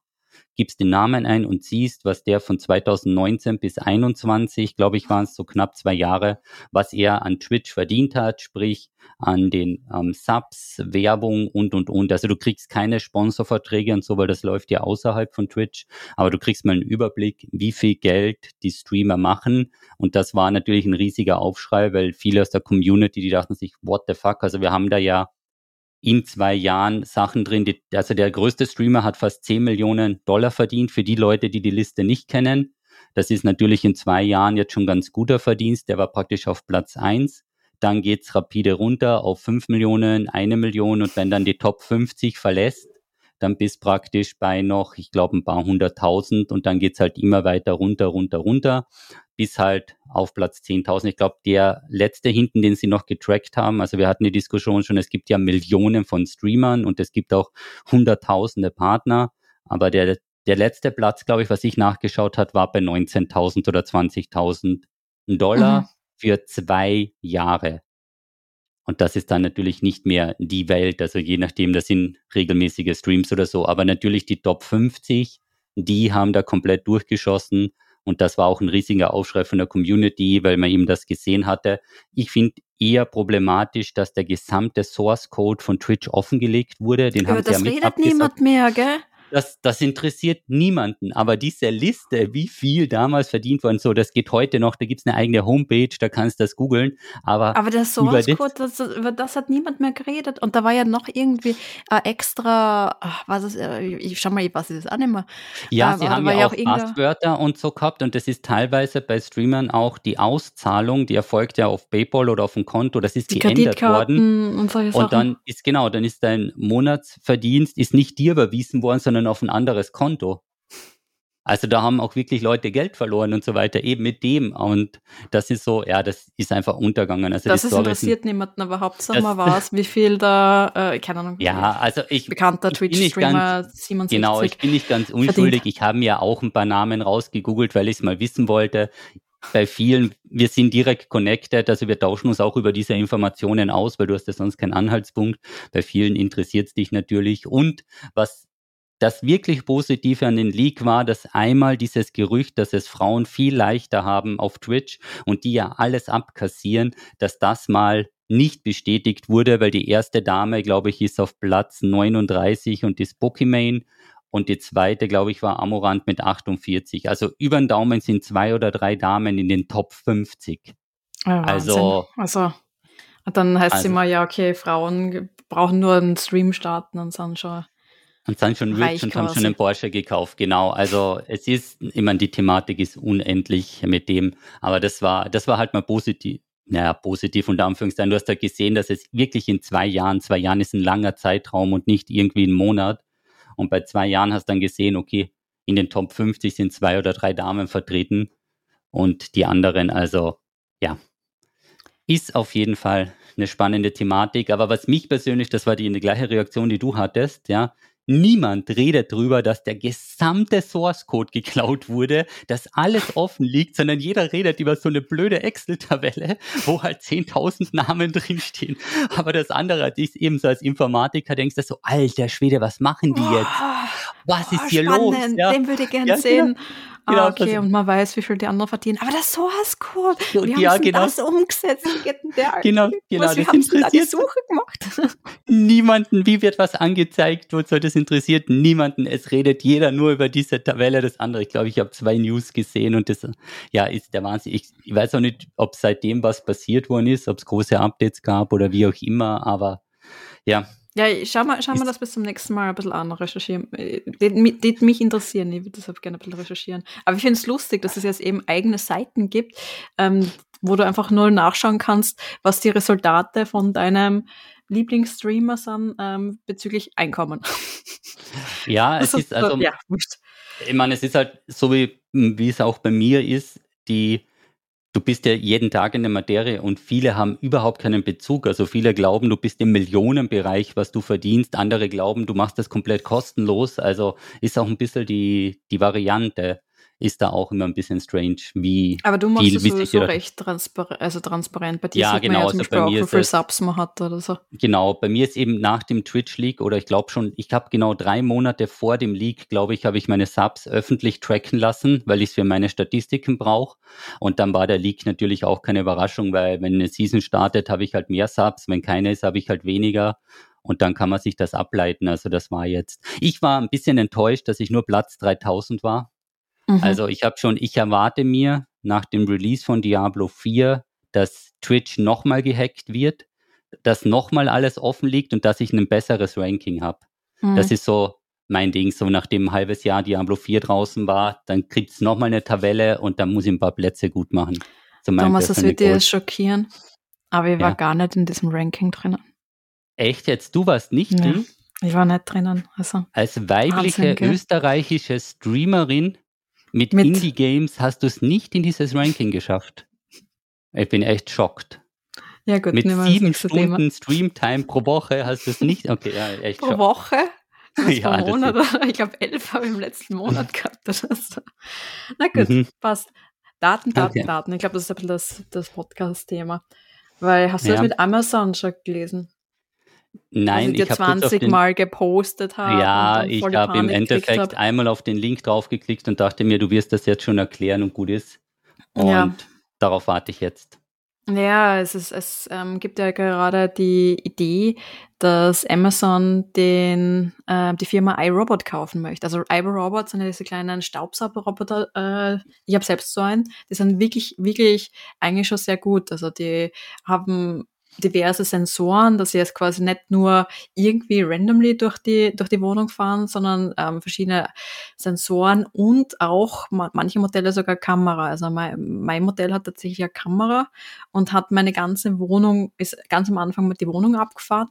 gibst den Namen ein und siehst, was der von 2019 bis 21, glaube ich, waren es so knapp zwei Jahre, was er an Twitch verdient hat, sprich an den ähm, Subs, Werbung und, und, und. Also du kriegst keine Sponsorverträge und so, weil das läuft ja außerhalb von Twitch, aber du kriegst mal einen Überblick, wie viel Geld die Streamer machen. Und das war natürlich ein riesiger Aufschrei, weil viele aus der Community, die dachten sich, what the fuck, also wir haben da ja in zwei Jahren Sachen drin. Die, also der größte Streamer hat fast 10 Millionen Dollar verdient für die Leute, die die Liste nicht kennen. Das ist natürlich in zwei Jahren jetzt schon ganz guter Verdienst. Der war praktisch auf Platz eins. Dann geht's rapide runter auf 5 Millionen, eine Million und wenn dann die Top 50 verlässt, dann bist praktisch bei noch, ich glaube, ein paar hunderttausend und dann geht's halt immer weiter runter, runter, runter, bis halt auf Platz 10.000. Ich glaube, der letzte hinten, den sie noch getrackt haben, also wir hatten die Diskussion schon, es gibt ja Millionen von Streamern und es gibt auch hunderttausende Partner, aber der, der letzte Platz, glaube ich, was ich nachgeschaut hat, war bei 19.000 oder 20.000 Dollar mhm. für zwei Jahre. Und das ist dann natürlich nicht mehr die Welt, also je nachdem, das sind regelmäßige Streams oder so. Aber natürlich die Top 50, die haben da komplett durchgeschossen. Und das war auch ein riesiger Aufschrei von der Community, weil man eben das gesehen hatte. Ich finde eher problematisch, dass der gesamte Source Code von Twitch offengelegt wurde. Den Aber haben das ja redet niemand mehr, gell? Das, das interessiert niemanden. Aber diese Liste, wie viel damals verdient worden, so, das geht heute noch, da gibt's eine eigene Homepage, da kannst du das googeln. Aber, aber der Source Code, das, über das hat niemand mehr geredet. Und da war ja noch irgendwie äh, extra, ach, was ist, äh, ich schau mal, ich weiß das auch nicht mehr. Ja, äh, sie haben ja auch, Passwörter und so gehabt und das ist teilweise bei Streamern auch die Auszahlung, die erfolgt ja auf PayPal oder auf dem Konto, das ist die geändert worden. Und, solche und dann ist genau, dann ist dein Monatsverdienst ist nicht dir überwiesen worden, sondern sondern auf ein anderes Konto. Also da haben auch wirklich Leute Geld verloren und so weiter, eben mit dem. Und das ist so, ja, das ist einfach untergegangen. Also das interessiert sind, niemanden, aber Hauptsache mal was, [laughs] wie viel da, äh, keine Ahnung, ja, also ich, bekannter Twitch-Streamer 77 Genau, ich bin nicht ganz unschuldig. Verdient. Ich habe mir auch ein paar Namen rausgegoogelt, weil ich es mal wissen wollte. Bei vielen, wir sind direkt connected, also wir tauschen uns auch über diese Informationen aus, weil du hast ja sonst keinen Anhaltspunkt. Bei vielen interessiert es dich natürlich. Und was das wirklich Positive an den Leak war, dass einmal dieses Gerücht, dass es Frauen viel leichter haben auf Twitch und die ja alles abkassieren, dass das mal nicht bestätigt wurde, weil die erste Dame, glaube ich, ist auf Platz 39 und ist Pokimane und die zweite, glaube ich, war Amorant mit 48. Also über den Daumen sind zwei oder drei Damen in den Top 50. Ja, also, also dann heißt also, es immer, ja, okay, Frauen brauchen nur einen Stream starten und sind schon und sind schon rich und haben schon einen Porsche gekauft, genau. Also es ist, ich meine, die Thematik ist unendlich mit dem, aber das war, das war halt mal positiv. Naja, positiv unter Anführungszeichen. Du hast ja gesehen, dass es wirklich in zwei Jahren, zwei Jahren ist ein langer Zeitraum und nicht irgendwie ein Monat. Und bei zwei Jahren hast du dann gesehen, okay, in den Top 50 sind zwei oder drei Damen vertreten und die anderen, also ja, ist auf jeden Fall eine spannende Thematik. Aber was mich persönlich, das war die, die gleiche Reaktion, die du hattest, ja, Niemand redet darüber, dass der gesamte Source Code geklaut wurde, dass alles offen liegt, sondern jeder redet über so eine blöde Excel-Tabelle, wo halt 10.000 Namen drinstehen. Aber das andere ist eben so als Informatiker denkst du so, alter Schwede, was machen die jetzt? Was ist oh, hier spannend. los? Ja. Den würde ich gerne ja, sehen. Genau. Genau, ah, okay, und man weiß, wie viel die anderen verdienen. Aber das Source Code, wie ja, haben genau. das umgesetzt? Der, genau, genau. Was, das haben interessiert da die Suche gemacht? [laughs] Niemanden, wie wird was angezeigt? Wozu das interessiert niemanden. Es redet jeder nur über diese Tabelle. Das andere, ich glaube, ich habe zwei News gesehen und das ja, ist der Wahnsinn. Ich, ich weiß auch nicht, ob seitdem was passiert worden ist, ob es große Updates gab oder wie auch immer, aber ja, Ja, schau mal, schau mal das bis zum nächsten Mal ein bisschen an, recherchieren. Äh, die, die mich interessieren, ich würde deshalb gerne ein bisschen recherchieren. Aber ich finde es lustig, dass es jetzt eben eigene Seiten gibt, ähm, wo du einfach nur nachschauen kannst, was die Resultate von deinem Lieblingsstreamer sind ähm, bezüglich Einkommen. Ja, [laughs] es ist also, ja, ich meine, es ist halt so wie, wie es auch bei mir ist, die du bist ja jeden Tag in der Materie und viele haben überhaupt keinen Bezug. Also viele glauben, du bist im Millionenbereich, was du verdienst. Andere glauben, du machst das komplett kostenlos. Also ist auch ein bisschen die, die Variante ist da auch immer ein bisschen strange, wie Aber du machst es sowieso recht transpar also transparent. Bei dir ja, genau, ja zum also bei mir wie viele Subs man hat oder so. Genau, bei mir ist eben nach dem Twitch-Leak oder ich glaube schon, ich habe genau drei Monate vor dem Leak, glaube ich, habe ich meine Subs öffentlich tracken lassen, weil ich es für meine Statistiken brauche. Und dann war der Leak natürlich auch keine Überraschung, weil wenn eine Season startet, habe ich halt mehr Subs, wenn keine ist, habe ich halt weniger und dann kann man sich das ableiten. Also das war jetzt. Ich war ein bisschen enttäuscht, dass ich nur Platz 3000 war. Mhm. Also ich habe schon, ich erwarte mir nach dem Release von Diablo 4, dass Twitch nochmal gehackt wird, dass nochmal alles offen liegt und dass ich ein besseres Ranking habe. Mhm. Das ist so mein Ding, so nachdem ein halbes Jahr Diablo 4 draußen war, dann kriegt es nochmal eine Tabelle und dann muss ich ein paar Plätze gut machen. So Thomas, das wird dir schockieren, aber ich war ja. gar nicht in diesem Ranking drinnen. Echt jetzt? Du warst nicht ja. drin? Ich war nicht drinnen. Also, Als weibliche Wahnsinn, österreichische Streamerin mit, mit Indie-Games hast du es nicht in dieses Ranking geschafft. Ich bin echt schockt. Ja gut, mit sieben Stunden Streamtime pro Woche hast du es nicht. Okay, ja, echt Pro schockt. Woche? [laughs] ja, pro Monat, ich glaube elf habe ich im letzten Monat [laughs] gehabt. Na gut, mhm. passt. Daten, Daten, okay. Daten. Ich glaube, das ist ein bisschen das, das Podcast-Thema. Weil, hast du ja. das mit Amazon schon gelesen? Nein, ich habe 20 den, Mal gepostet habe. Ja, ich habe im Endeffekt hab. einmal auf den Link draufgeklickt und dachte mir, du wirst das jetzt schon erklären und gut ist. Und ja. darauf warte ich jetzt. Ja, es, ist, es ähm, gibt ja gerade die Idee, dass Amazon den, äh, die Firma iRobot kaufen möchte. Also iRobot sind ja diese kleinen Staubsaugerroboter. Äh, ich habe selbst so einen. Die sind wirklich, wirklich eigentlich schon sehr gut. Also die haben diverse Sensoren, dass sie jetzt quasi nicht nur irgendwie randomly durch die, durch die Wohnung fahren, sondern ähm, verschiedene Sensoren und auch manche Modelle sogar Kamera. Also mein, mein Modell hat tatsächlich eine Kamera und hat meine ganze Wohnung, ist ganz am Anfang mit die Wohnung abgefahren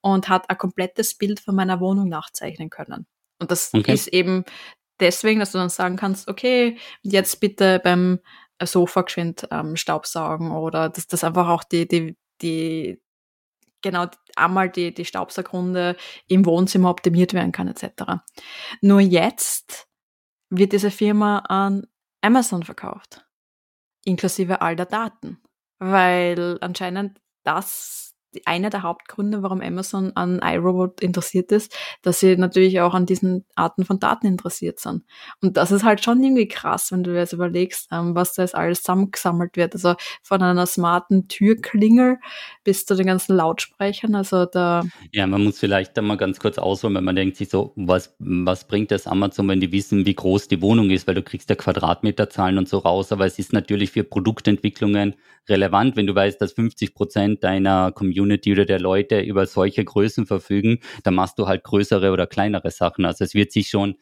und hat ein komplettes Bild von meiner Wohnung nachzeichnen können. Und das okay. ist eben deswegen, dass du dann sagen kannst, okay, jetzt bitte beim Sofa geschwind ähm, Staubsaugen oder dass das einfach auch die, die, die genau einmal die, die Staubsaugrunde im Wohnzimmer optimiert werden kann, etc. Nur jetzt wird diese Firma an Amazon verkauft, inklusive all der Daten, weil anscheinend das einer der Hauptgründe, warum Amazon an iRobot interessiert ist, dass sie natürlich auch an diesen Arten von Daten interessiert sind. Und das ist halt schon irgendwie krass, wenn du dir jetzt überlegst, ähm, was da jetzt alles zusammengesammelt wird. Also von einer smarten Türklingel bis zu den ganzen Lautsprechern. Also da. Ja, man muss vielleicht da mal ganz kurz ausholen, wenn man denkt sich so, was, was bringt das Amazon, wenn die wissen, wie groß die Wohnung ist, weil du kriegst ja Quadratmeterzahlen und so raus, aber es ist natürlich für Produktentwicklungen relevant, wenn du weißt, dass 50 Prozent deiner Community Community oder der Leute über solche Größen verfügen, dann machst du halt größere oder kleinere Sachen. Also es wird sich schon,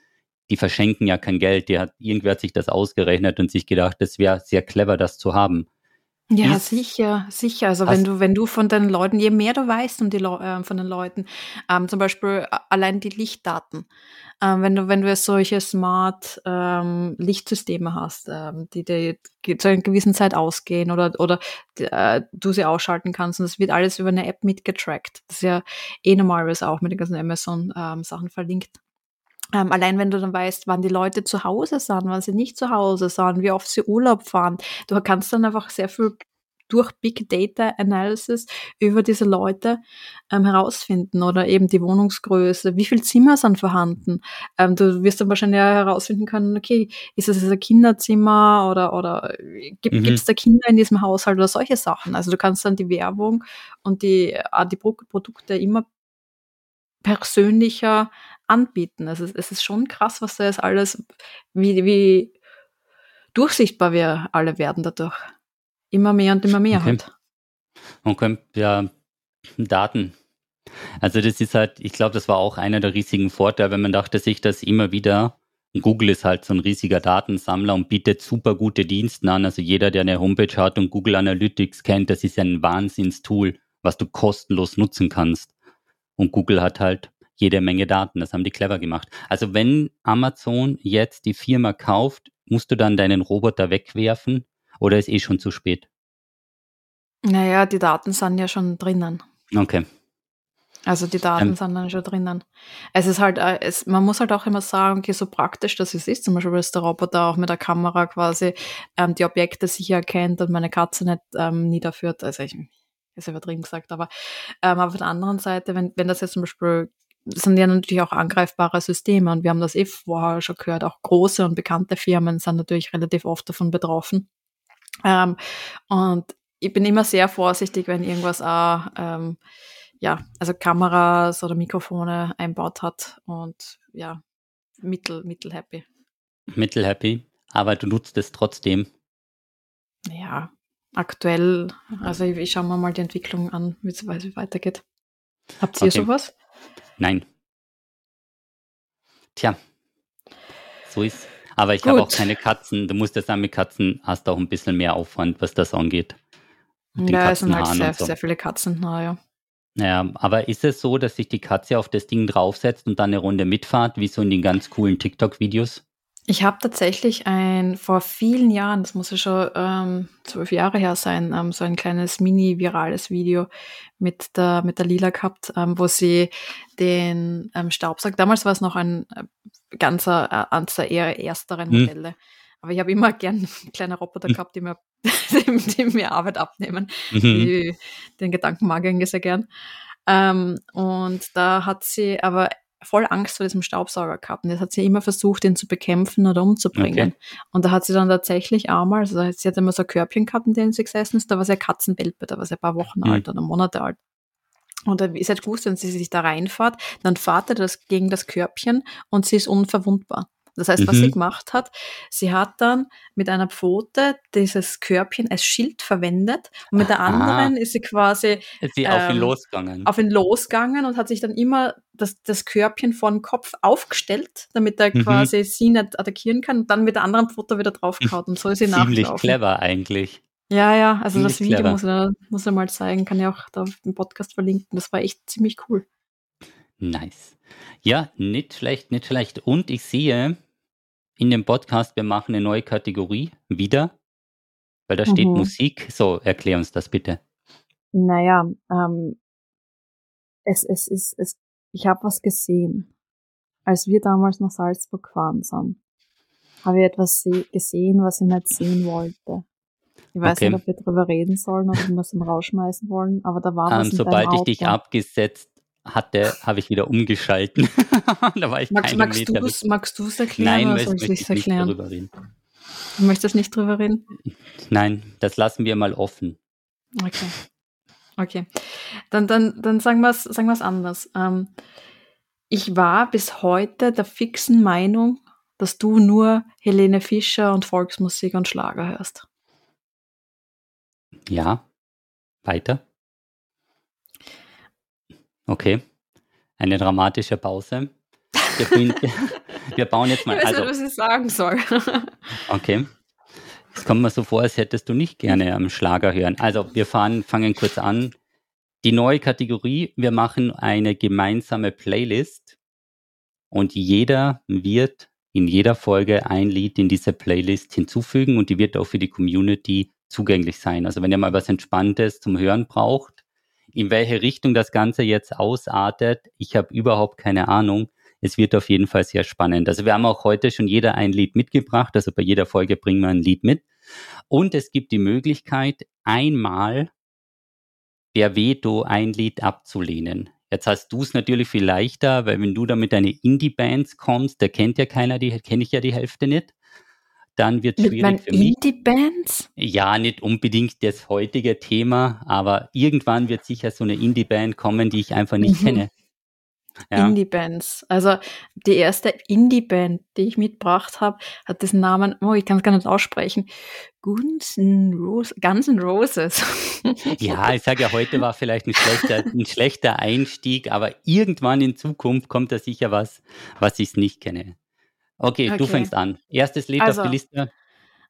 die verschenken ja kein Geld. Die hat, irgendwer hat sich das ausgerechnet und sich gedacht, das wäre sehr clever, das zu haben. Ja, ist, sicher, sicher. Also wenn du, wenn du von den Leuten, je mehr du weißt um die äh, von den Leuten, ähm, zum Beispiel äh, allein die Lichtdaten, ähm, wenn du, wenn du solche Smart ähm, Lichtsysteme hast, ähm, die dir zu einer gewissen Zeit ausgehen oder, oder äh, du sie ausschalten kannst und das wird alles über eine App mitgetrackt. Das ist ja eh normalerweise auch mit den ganzen Amazon-Sachen ähm, verlinkt. Ähm, allein wenn du dann weißt, wann die Leute zu Hause sind, wann sie nicht zu Hause sind, wie oft sie Urlaub fahren, du kannst dann einfach sehr viel durch Big Data Analysis über diese Leute ähm, herausfinden oder eben die Wohnungsgröße, wie viele Zimmer sind vorhanden. Ähm, du wirst dann wahrscheinlich ja herausfinden können, okay, ist es ein Kinderzimmer oder, oder gibt mhm. es da Kinder in diesem Haushalt oder solche Sachen. Also du kannst dann die Werbung und die, äh, die Produkte immer persönlicher anbieten. Also es ist schon krass, was da jetzt alles, wie, wie durchsichtbar wir alle werden dadurch. Immer mehr und immer mehr okay. halt. Okay, ja, Daten. Also das ist halt, ich glaube, das war auch einer der riesigen Vorteile, wenn man dachte sich das immer wieder. Google ist halt so ein riesiger Datensammler und bietet super gute Dienste an. Also jeder, der eine Homepage hat und Google Analytics kennt, das ist ein Wahnsinnstool, was du kostenlos nutzen kannst. Und Google hat halt jede Menge Daten. Das haben die clever gemacht. Also wenn Amazon jetzt die Firma kauft, musst du dann deinen Roboter wegwerfen oder ist eh schon zu spät? Naja, die Daten sind ja schon drinnen. Okay. Also die Daten ähm, sind dann schon drinnen. Es ist halt, äh, es, man muss halt auch immer sagen, okay, so praktisch das ist, zum Beispiel, dass der Roboter auch mit der Kamera quasi ähm, die Objekte sicher erkennt und meine Katze nicht ähm, niederführt. Also ich, ist übertrieben gesagt, aber ähm, auf der anderen Seite, wenn, wenn das jetzt zum Beispiel sind ja natürlich auch angreifbare Systeme und wir haben das eh vorher schon gehört, auch große und bekannte Firmen sind natürlich relativ oft davon betroffen. Ähm, und ich bin immer sehr vorsichtig, wenn irgendwas auch, ähm, ja, also Kameras oder Mikrofone einbaut hat und ja, mittel, mittel happy. Mittel happy, aber du nutzt es trotzdem. Ja, aktuell, also ich, ich schaue mir mal die Entwicklung an, wie es weitergeht. Habt ihr okay. sowas? Nein. Tja, so ist. Aber ich habe auch keine Katzen. Du musst ja sagen, mit Katzen hast du auch ein bisschen mehr Aufwand, was das angeht. Ja, es sind halt sehr, so. sehr viele Katzen, naja. Naja, aber ist es so, dass sich die Katze auf das Ding draufsetzt und dann eine Runde mitfahrt, wie so in den ganz coolen TikTok-Videos? Ich habe tatsächlich ein, vor vielen Jahren, das muss ja schon ähm, zwölf Jahre her sein, ähm, so ein kleines mini-virales Video mit der, mit der Lila gehabt, ähm, wo sie den ähm, Staubsauger, damals war es noch ein äh, ganzer, äh, eines der eher ersteren hm. Modelle. Hm. Aber ich habe immer [laughs] gern kleine Roboter hm. gehabt, die mir, [laughs] die, mir Arbeit abnehmen. Mhm. Die, den Gedanken mag ich sehr gern. Ähm, und da hat sie aber voll Angst vor diesem Staubsauger gehabt. Und jetzt hat sie immer versucht, ihn zu bekämpfen oder umzubringen. Okay. Und da hat sie dann tatsächlich einmal, also sie hat immer so ein Körbchen gehabt, in dem sie gesessen ist, da war sie ein Katzenwelpe, da war sie ein paar Wochen mhm. alt oder Monate alt. Und dann ist halt gewusst, wenn sie sich da reinfährt, dann fährt er das gegen das Körbchen und sie ist unverwundbar. Das heißt, was mhm. sie gemacht hat, sie hat dann mit einer Pfote dieses Körbchen als Schild verwendet und mit der anderen ist sie quasi sie ähm, auf ihn ähm, losgegangen. Auf ihn losgegangen und hat sich dann immer das, das Körbchen vor den Kopf aufgestellt, damit er mhm. quasi sie nicht attackieren kann und dann mit der anderen Pfote wieder draufgehauen und [laughs] so ist sie Ziemlich nachlaufen. clever eigentlich. Ja, ja, also ziemlich das Video clever. muss er, muss er mal zeigen, kann ich auch da im Podcast verlinken. Das war echt ziemlich cool. Nice. Ja, nicht schlecht, nicht schlecht. Und ich sehe, in dem Podcast, wir machen eine neue Kategorie wieder, weil da steht mhm. Musik. So, erklär uns das bitte. Naja, ähm, es, es ist, es, ich habe was gesehen. Als wir damals nach Salzburg gefahren sind, habe ich etwas gesehen, was ich nicht sehen wollte. Ich weiß okay. nicht, ob wir darüber reden sollen oder ob wir es rausschmeißen wollen, aber da war was. Ähm, sobald ich dich abgesetzt hatte, habe ich wieder umgeschalten. [laughs] da war ich magst, magst Du's, magst du es erklären Nein, oder soll ich es erklären? Nicht drüber reden. Du möchtest nicht drüber reden? Nein, das lassen wir mal offen. Okay. Okay. Dann, dann, dann sagen wir es sagen anders. Ähm, ich war bis heute der fixen Meinung, dass du nur Helene Fischer und Volksmusik und Schlager hörst. Ja. Weiter. Okay. Eine dramatische Pause. Wir, bringen, [laughs] wir bauen jetzt mal. Ich weiß also, nicht, was ich sagen soll. [laughs] okay. Es kommt mir so vor, als hättest du nicht gerne am Schlager hören. Also, wir fahren, fangen kurz an. Die neue Kategorie, wir machen eine gemeinsame Playlist und jeder wird in jeder Folge ein Lied in diese Playlist hinzufügen und die wird auch für die Community zugänglich sein. Also wenn ihr mal was Entspanntes zum Hören braucht, in welche Richtung das Ganze jetzt ausartet, ich habe überhaupt keine Ahnung. Es wird auf jeden Fall sehr spannend. Also wir haben auch heute schon jeder ein Lied mitgebracht. Also bei jeder Folge bringen wir ein Lied mit. Und es gibt die Möglichkeit, einmal per Veto ein Lied abzulehnen. Jetzt hast du es natürlich viel leichter, weil wenn du da mit deinen Indie-Bands kommst, da kennt ja keiner, die kenne ich ja die Hälfte nicht dann wird es schwierig für mich. Indie-Bands? Ja, nicht unbedingt das heutige Thema, aber irgendwann wird sicher so eine Indie-Band kommen, die ich einfach nicht mhm. kenne. Ja. Indie-Bands. Also die erste Indie-Band, die ich mitgebracht habe, hat diesen Namen, oh, ich kann es gar nicht aussprechen. Guns N' Roses. Guns N' Roses. Ja, ich sage ja, heute war vielleicht ein schlechter, ein schlechter Einstieg, aber irgendwann in Zukunft kommt da sicher was, was ich nicht kenne. Okay, okay, du fängst an. Erstes Lied also, auf die Liste.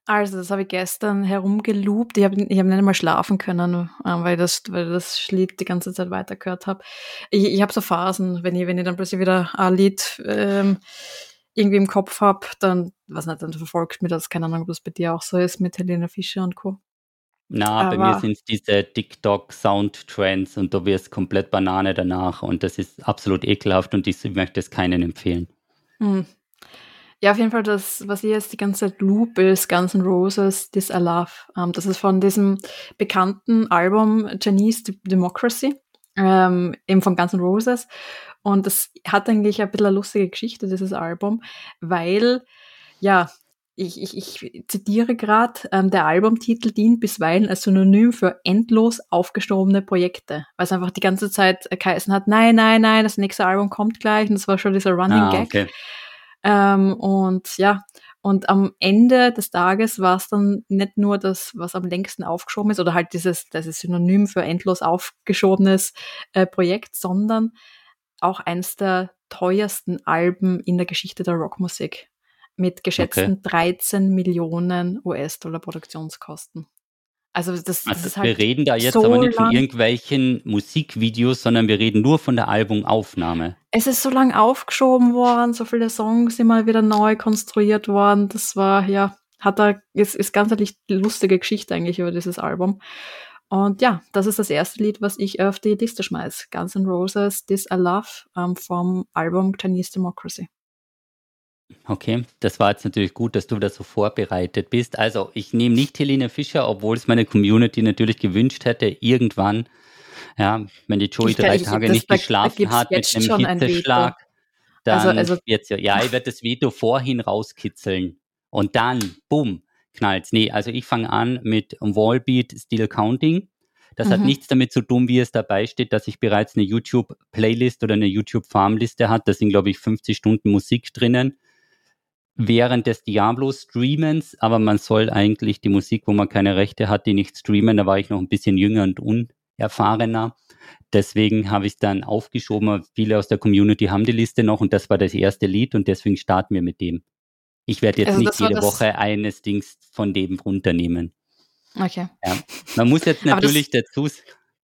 Also, das habe ich gestern herumgeloopt. Ich habe ich hab nicht einmal schlafen können, ähm, weil, das, weil das Lied die ganze Zeit weitergehört habe. Ich, ich habe so Phasen, wenn ich, wenn ich dann plötzlich wieder ein Lied ähm, irgendwie im Kopf habe, dann, was nicht, dann verfolgt mir das. Keine Ahnung, ob das bei dir auch so ist mit Helena Fischer und Co. Na, Aber bei mir sind es diese TikTok-Soundtrends und du wirst komplett Banane danach und das ist absolut ekelhaft und ich möchte es keinen empfehlen. Hm. Ja, auf jeden Fall das, was ich jetzt die ganze Zeit loop, ist Guns N' Roses, This I Love. Ähm, das ist von diesem bekannten Album Chinese Democracy, ähm, eben von Guns N' Roses. Und das hat eigentlich ein bisschen eine lustige Geschichte, dieses Album, weil, ja, ich, ich, ich zitiere gerade, ähm, der Albumtitel dient bisweilen als Synonym für endlos aufgestobene Projekte, weil es einfach die ganze Zeit geheißen hat, nein, nein, nein, das nächste Album kommt gleich und das war schon dieser Running ah, Gag. Okay. Ähm, und ja, und am Ende des Tages war es dann nicht nur das, was am längsten aufgeschoben ist, oder halt dieses, das ist Synonym für endlos aufgeschobenes äh, Projekt, sondern auch eines der teuersten Alben in der Geschichte der Rockmusik mit geschätzten okay. 13 Millionen US-Dollar Produktionskosten. Also das, das also ist halt wir reden da jetzt so aber nicht von irgendwelchen Musikvideos, sondern wir reden nur von der Albumaufnahme. Es ist so lang aufgeschoben worden, so viele Songs sind mal wieder neu konstruiert worden. Das war, ja, hat da, ist, ist ganz eine lustige Geschichte eigentlich über dieses Album. Und ja, das ist das erste Lied, was ich auf die Liste schmeiß. Guns N' Roses, This I Love ähm, vom Album Chinese Democracy. Okay, das war jetzt natürlich gut, dass du da so vorbereitet bist. Also, ich nehme nicht Helene Fischer, obwohl es meine Community natürlich gewünscht hätte, irgendwann, ja, wenn die Joey drei Tage nicht geschlafen hat mit einem Hitzeschlag, dann also, also, jetzt ja, ja, ich werde das Veto vorhin rauskitzeln und dann, bumm, knallt's. Nee, also ich fange an mit Wallbeat Still Counting. Das mhm. hat nichts damit zu tun, wie es dabei steht, dass ich bereits eine YouTube-Playlist oder eine YouTube-Farmliste hat. Da sind, glaube ich, 50 Stunden Musik drinnen während des Diablo-Streamens, aber man soll eigentlich die Musik, wo man keine Rechte hat, die nicht streamen. Da war ich noch ein bisschen jünger und unerfahrener. Deswegen habe ich es dann aufgeschoben. Viele aus der Community haben die Liste noch und das war das erste Lied und deswegen starten wir mit dem. Ich werde jetzt also nicht jede Woche eines Dings von dem runternehmen. Okay. Ja. Man muss jetzt natürlich dazu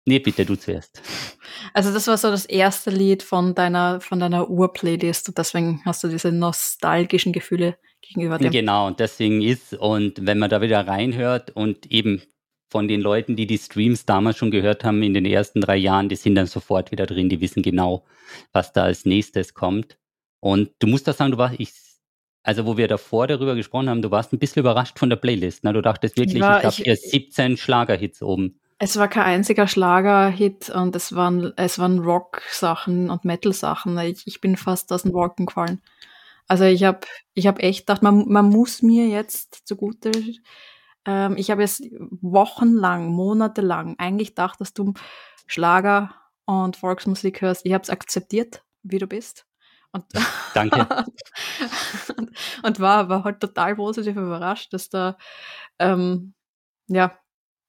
Nee, bitte, du zuerst. Also das war so das erste Lied von deiner, von deiner Ur-Playlist und deswegen hast du diese nostalgischen Gefühle gegenüber dem. Genau, und deswegen ist, und wenn man da wieder reinhört und eben von den Leuten, die die Streams damals schon gehört haben in den ersten drei Jahren, die sind dann sofort wieder drin, die wissen genau, was da als nächstes kommt. Und du musst da sagen, du warst, ich, also wo wir davor darüber gesprochen haben, du warst ein bisschen überrascht von der Playlist. Ne? Du dachtest wirklich, ich, ich habe hier 17 Schlagerhits oben. Es war kein einziger Schlager-Hit und es waren, es waren Rock-Sachen und Metal-Sachen. Ich, ich bin fast aus den Wolken gefallen. Also ich habe ich hab echt gedacht, man, man muss mir jetzt zugute, ähm, ich habe jetzt wochenlang, monatelang eigentlich gedacht, dass du Schlager und Volksmusik hörst. Ich habe es akzeptiert, wie du bist. Und, [laughs] Danke. und, [laughs] und, war, war halt total positiv überrascht, dass da ähm, ja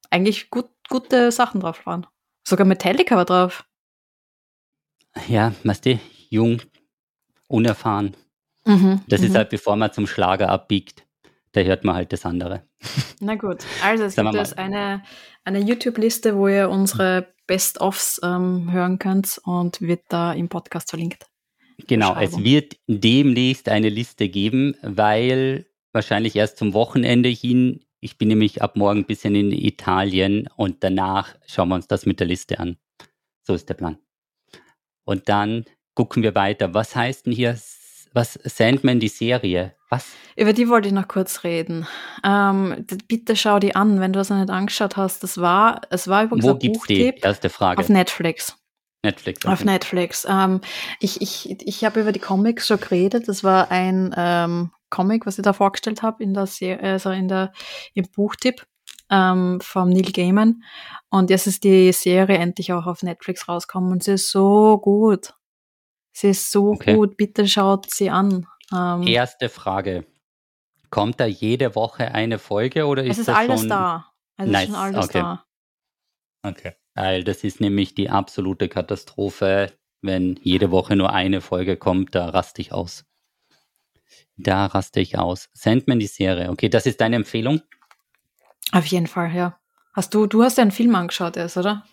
eigentlich gut gute Sachen drauf waren. Sogar Metallica war drauf. Ja, weißt du, jung, unerfahren. Mhm, das ist mhm. halt, bevor man zum Schlager abbiegt, da hört man halt das andere. [laughs] Na gut, also es gibt jetzt eine, eine YouTube-Liste, wo ihr unsere Best-ofs ähm, hören könnt und wird da im Podcast verlinkt. Genau, es wird demnächst eine Liste geben, weil wahrscheinlich erst zum Wochenende hin ich bin nämlich ab morgen ein bisschen in Italien und danach schauen wir uns das mit der Liste an. So ist der Plan. Und dann gucken wir weiter. Was heißt denn hier, was Sandman, die Serie? Was? Über die wollte ich noch kurz reden. Ähm, bitte schau die an, wenn du das noch nicht angeschaut hast. Das war, es war übrigens Wo ein gibt's Buchtipp die? Erste Frage. Auf Netflix. Netflix. Okay. Auf Netflix. Ähm, ich ich, ich habe über die Comics schon geredet. Das war ein ähm, Comic, was ich da vorgestellt habe in der Serie, also in der im Buchtipp ähm, vom Neil Gaiman. Und jetzt ist die Serie endlich auch auf Netflix rausgekommen und sie ist so gut. Sie ist so Okay. gut, bitte schaut sie an. Ähm, Erste Frage. Kommt da jede Woche eine Folge oder ist es ist das alles schon? da. Es ist Nice, schon alles okay. da. Okay. Weil das ist nämlich die absolute Katastrophe, wenn jede Woche nur eine Folge kommt, da raste ich aus. Da raste ich aus. Sandman die Serie. Okay, das ist deine Empfehlung? Auf jeden Fall, ja. Hast du, du hast ja einen Film angeschaut erst, oder?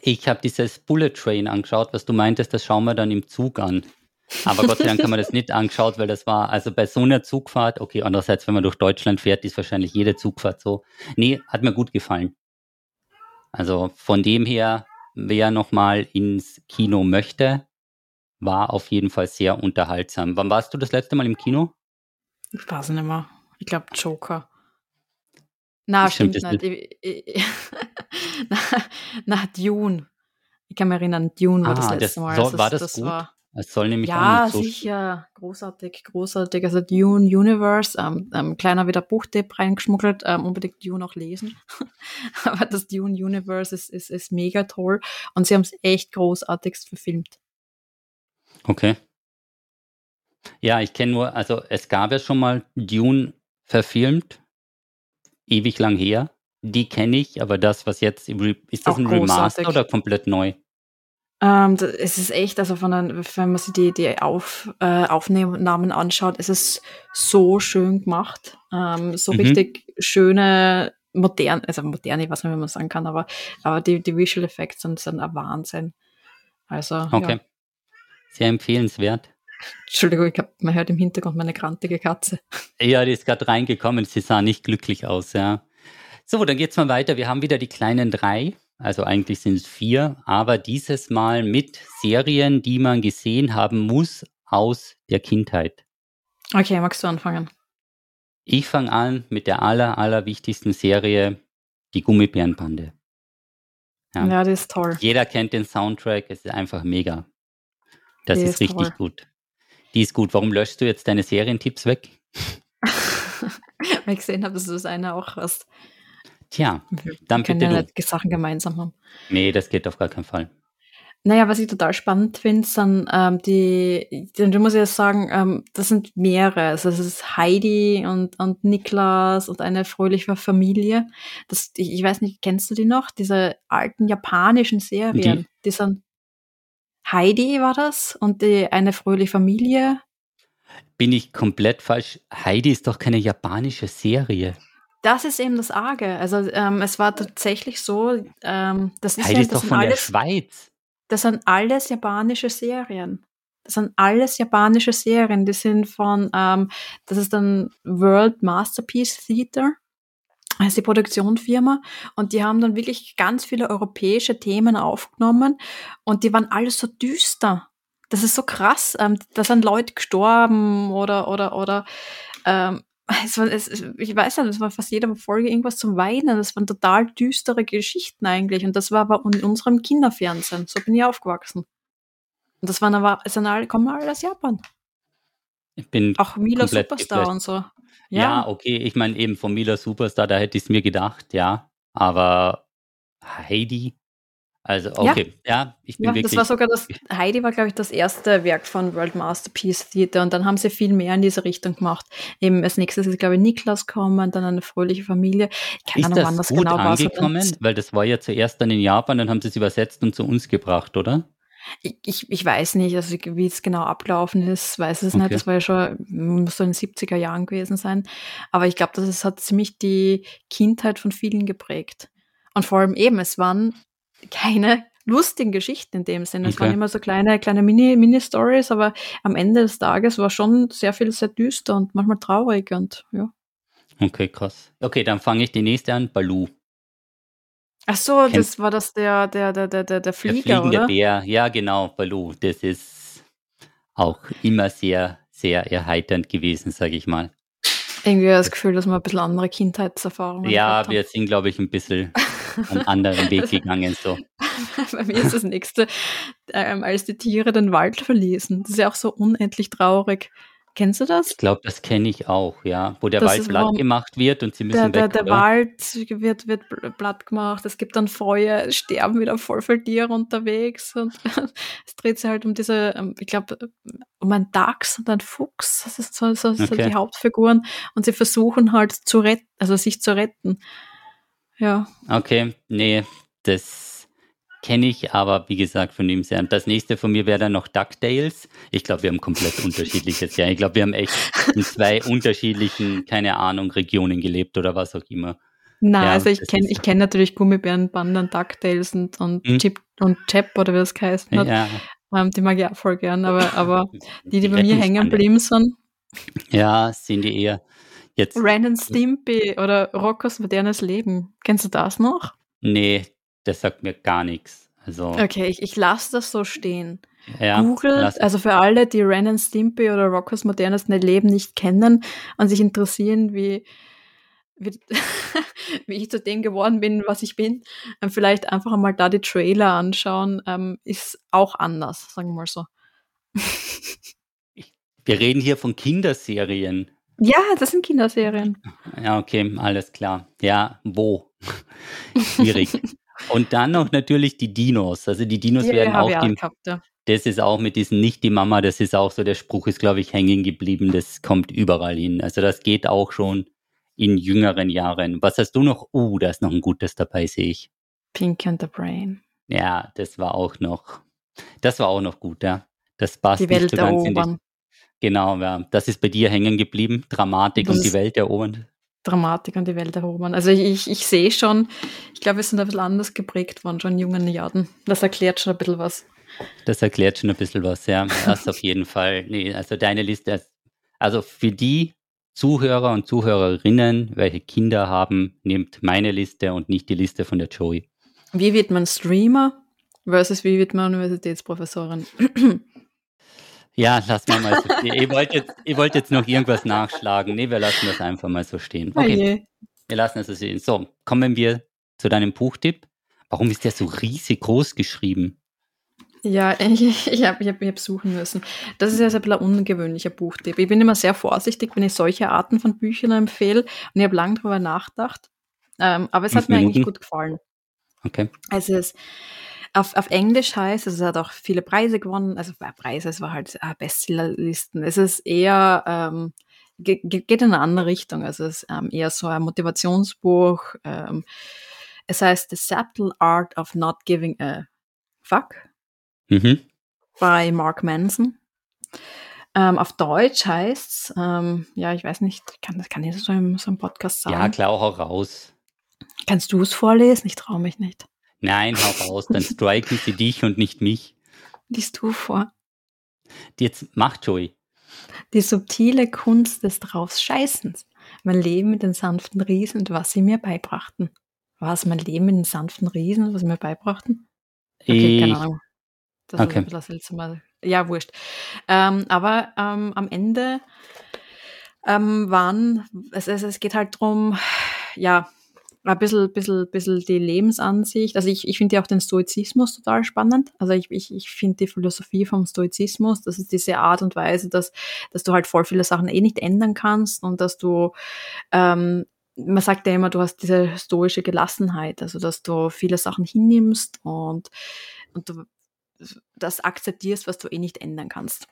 Ich habe dieses Bullet Train angeschaut, was du meintest, das schauen wir dann im Zug an. Aber Gott sei Dank haben wir das nicht [laughs] angeschaut, weil das war, also bei so einer Zugfahrt, okay, andererseits, wenn man durch Deutschland fährt, ist wahrscheinlich jede Zugfahrt so. Nee, hat mir gut gefallen. Also von dem her, wer nochmal ins Kino möchte, war auf jeden Fall sehr unterhaltsam. Wann warst du das letzte Mal im Kino? Ich weiß nicht mehr. Ich glaube Joker. Na, Stimmt, stimmt, das nicht. Ich, ich, [laughs] na, na, Dune. Ich kann mich erinnern, Dune war das Ah, letzte das Mal. soll- Also war das gut? War, Es soll nämlich ja, auch nicht so sicher. Großartig, großartig. Also Dune Universe, ähm, ähm, kleiner wieder Buchtipp reingeschmuggelt, ähm, unbedingt Dune auch lesen. [laughs] Aber das Dune Universe ist, ist, ist mega toll und sie haben es echt großartigst verfilmt. Okay. Ja, ich kenne nur, also es gab ja schon mal Dune verfilmt, ewig lang her. Die kenne ich, aber das, was jetzt, ist das Auch ein Remaster großartig. oder komplett neu? Ähm, es ist echt, also von den, wenn man sich die, die Auf, äh, Aufnahmen anschaut, es ist so schön gemacht. Ähm, so Mhm. richtig schöne, modern, also moderne, ich weiß nicht, wie man sagen kann, aber, aber die, die Visual Effects sind, sind ein Wahnsinn. Also, Okay. ja. Sehr empfehlenswert. Entschuldigung, ich hab, man hört im Hintergrund meine grantige Katze. Ja, die ist gerade reingekommen, sie sah nicht glücklich aus, ja. So, dann geht's mal weiter. Wir haben wieder die kleinen drei. Also eigentlich sind es vier, aber dieses Mal mit Serien, die man gesehen haben muss aus der Kindheit. Okay, magst du anfangen? Ich fange an mit der aller, aller wichtigsten Serie, die Gummibärenbande. Ja. Ja, das ist toll. Jeder kennt den Soundtrack, es ist einfach mega. Das Die ist, ist richtig gut. Die ist gut. Warum löschst du jetzt deine Serientipps weg? [laughs] Weil ich gesehen habe, dass du das eine auch hast. Tja, Wir Dann können bitte ja du. Sachen gemeinsam haben. nee, das geht auf gar keinen Fall. Naja, was ich total spannend finde, sind ähm, die, die, du musst ja sagen, ähm, das sind mehrere. Also es ist Heidi und, und Niklas und eine fröhliche Familie. Das, ich, ich weiß nicht, kennst du die noch? Diese alten japanischen Serien. Die, Die- sind Heidi war das und die eine fröhliche Familie. Bin ich komplett falsch? Heidi ist doch keine japanische Serie. Das ist eben das Arge. Also ähm, es war tatsächlich so, ähm, das ist Heidi ja, ist das doch von der alles Schweiz. Das sind alles japanische Serien. Das sind alles japanische Serien. Die sind von, ähm, das ist dann World Masterpiece Theater, heißt die Produktionsfirma. Und die haben dann wirklich ganz viele europäische Themen aufgenommen. Und die waren alles so düster. Das ist so krass. Ähm, da sind Leute gestorben oder, oder, oder, ähm, [laughs] es war, es, ich weiß nicht, es war fast jede Folge irgendwas zum Weinen. Das waren total düstere Geschichten eigentlich. Und das war aber in unserem Kinderfernsehen. So bin ich aufgewachsen. Und das waren aber, es sind alle, kommen alle aus Japan. Ich bin Auch Mila komplett Superstar und so. Ja, Ja, okay, ich meine eben von Mila Superstar, da hätte ich es mir gedacht, ja. Aber Heidi, also okay, ja, ich bin ja, wirklich. das war sogar das, Heidi war, glaube ich, das erste Werk von World Masterpiece Theater und dann haben sie viel mehr in diese Richtung gemacht. Eben als nächstes ist, glaube ich, Niklas kommen, dann eine fröhliche Familie. Keine ist Ahnung, wann das das gut genau war. angekommen? Weil das war ja zuerst dann in Japan, dann haben sie es übersetzt und zu uns gebracht, oder? Ich, ich, ich weiß nicht, also wie es genau ablaufen ist, weiß es Okay. nicht. Das war ja schon, muss so in den 70er Jahren gewesen sein. Aber ich glaube, das ist, hat ziemlich die Kindheit von vielen geprägt. Und vor allem eben, es waren keine [laughs] lustigen Geschichten in dem Sinne. Es Okay. waren immer so kleine, kleine Mini- Mini-Stories, aber am Ende des Tages war schon sehr viel sehr düster und manchmal traurig und ja. Okay, krass. Okay, dann fange ich die nächste an, Baloo. Ach so, Kennt- das war das der, der, der, der, der, der Der Flieger, fliegende oder? Bär, ja genau, Baloo. Das ist auch immer sehr, sehr erheiternd gewesen, sage ich mal. Irgendwie das Gefühl, dass wir ein bisschen andere Kindheitserfahrungen Ja, haben. wir sind, glaube ich, ein bisschen [laughs] einen anderen Weg gegangen. So. [laughs] Bei mir ist das nächste, ähm, als die Tiere den Wald verließen. Das ist ja auch so unendlich traurig. Kennst du das? Ich glaube, das kenne ich auch, ja. Wo der das Wald platt gemacht wird und sie müssen der, weg. Der, der Wald wird, wird platt gemacht, es gibt dann Feuer, es sterben wieder voll viele Tiere unterwegs und [laughs] es dreht sich halt um diese, ähm, ich glaube, um einen Dachs und einen Fuchs, das ist so, so, okay. so die Hauptfiguren und sie versuchen halt zu retten, also sich zu retten. Ja. Okay, nee, das kenne ich, aber wie gesagt, von ihm sehr. Das nächste von mir wäre dann noch DuckTales. Ich glaube, wir haben komplett unterschiedliches Ja, Ich glaube, wir haben echt in zwei unterschiedlichen, keine Ahnung, Regionen gelebt oder was auch immer. Nein, ja, also ich kenne ich kenn natürlich Gummibärenband und DuckTales und, und hm? Chip und Chap oder wie das heißt. Ja. Ähm, die mag ich auch voll gern, aber, aber die, die bei mir hängen geblieben sind. Ja, sind die eher jetzt. Ren and Stimpy oder Rockos modernes Leben. Kennst du das noch? Nee, das sagt mir gar nichts. Also, okay, ich, ich lasse das so stehen. Ja, Google, also für alle, die Ren and Stimpy oder Rockers modernes Leben nicht kennen und sich interessieren, wie, wie, [laughs] wie ich zu dem geworden bin, was ich bin, ähm, vielleicht einfach einmal da die Trailer anschauen, ähm, ist auch anders, sagen wir mal so. [laughs] wir reden hier von Kinderserien. Ja, das sind Kinderserien. Ja, okay, alles klar. Ja, wo? [laughs] Schwierig. Und dann noch natürlich die Dinos. Also die Dinos die werden auch, die, ja. das ist auch mit diesen nicht die Mama, das ist auch so, der Spruch ist, glaube ich, hängen geblieben, das kommt überall hin. Also das geht auch schon in jüngeren Jahren. Was hast du noch? Uh, da ist noch ein gutes dabei, sehe ich. Pink and the Brain. Ja, das war auch noch, das war auch noch gut, ja. Das passt die Welt erobern. Genau, ja. Das ist bei dir hängen geblieben. Dramatik das und die Welt erobern. Dramatik und die Welt erobern. Also ich, ich, ich sehe schon, ich glaube, wir sind ein bisschen anders geprägt worden, schon in jungen Jahren. Das erklärt schon ein bisschen was. Das erklärt schon ein bisschen was, ja. Das auf jeden Fall. Nee, also deine Liste, also für die Zuhörer und Zuhörerinnen, welche Kinder haben, nehmt meine Liste und nicht die Liste von der Joey. Wie wird man Streamer versus wie wird man Universitätsprofessorin? Ja, lass mal mal so stehen. Ihr wollt, jetzt, ihr wollt jetzt noch irgendwas nachschlagen. Nee, wir lassen das einfach mal so stehen. Oh okay. Wir lassen es so stehen. So, kommen wir zu deinem Buchtipp. Warum ist der so riesig groß geschrieben? Ja, [laughs] ich, ich habe ich hab, ich hab suchen müssen. Das ist ja ein bisschen ein ungewöhnlicher Buchtipp. Ich bin immer sehr vorsichtig, wenn ich solche Arten von Büchern empfehle. Und ich habe lange darüber nachgedacht. Ähm, aber es hat mir eigentlich gut gefallen. Okay. Also es auf, auf Englisch heißt, also es hat auch viele Preise gewonnen, also Preise, es war halt äh, Bestsellerlisten. Es ist eher, ähm, geht, geht in eine andere Richtung. Also es ist ähm, eher so ein Motivationsbuch. Ähm, es heißt The Subtle Art of Not Giving a Fuck mhm. bei Mark Manson. Ähm, auf Deutsch heißt's, ähm, ja, ich weiß nicht, kann, das kann ich so im, so im Podcast sagen. Ja, klar, auch raus. Kannst du es vorlesen? Ich traue mich nicht. Nein, hau raus, dann striken sie dich und nicht mich. Liest du vor. Jetzt mach Joey. Die subtile Kunst des Draufscheißens. Mein Leben mit den sanften Riesen und was sie mir beibrachten. Was mein Leben mit den sanften Riesen und was sie mir beibrachten? Okay, ich... keine Ahnung. Das okay. ist ein bisschen seltsam. Ja, wurscht. Ähm, aber ähm, am Ende ähm, waren, es, es, es geht halt darum, ja, ein bisschen, bisschen, bisschen die Lebensansicht. Also ich, ich finde ja auch den Stoizismus total spannend. Also ich, ich, ich finde die Philosophie vom Stoizismus, das ist diese Art und Weise, dass, dass du halt voll viele Sachen eh nicht ändern kannst und dass du, ähm, man sagt ja immer, du hast diese stoische Gelassenheit, also dass du viele Sachen hinnimmst und, und du das akzeptierst, was du eh nicht ändern kannst.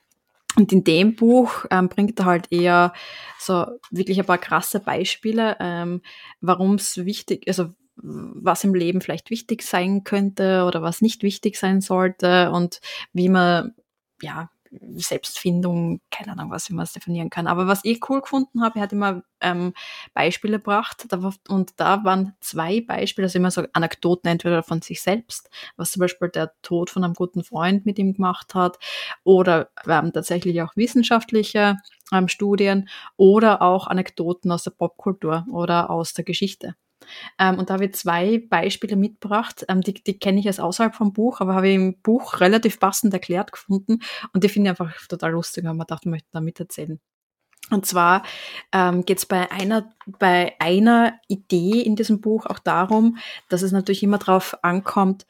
Und in dem Buch ähm, bringt er halt eher so wirklich ein paar krasse Beispiele, ähm, warum es wichtig, also was im Leben vielleicht wichtig sein könnte oder was nicht wichtig sein sollte und wie man ja Selbstfindung, keine Ahnung, was man es definieren kann. Aber was ich cool gefunden habe, er hat immer ähm, Beispiele gebracht und da waren zwei Beispiele, also immer so Anekdoten entweder von sich selbst, was zum Beispiel der Tod von einem guten Freund mit ihm gemacht hat oder ähm, tatsächlich auch wissenschaftliche ähm, Studien oder auch Anekdoten aus der Popkultur oder aus der Geschichte. Ähm, und da habe ich zwei Beispiele mitgebracht. Ähm, die die kenne ich jetzt außerhalb vom Buch, aber habe ich im Buch relativ passend erklärt gefunden. Und die finde ich einfach total lustig, weil man dachte, ich möchte da miterzählen. Und zwar ähm, geht es bei einer, bei einer Idee in diesem Buch auch darum, dass es natürlich immer darauf ankommt,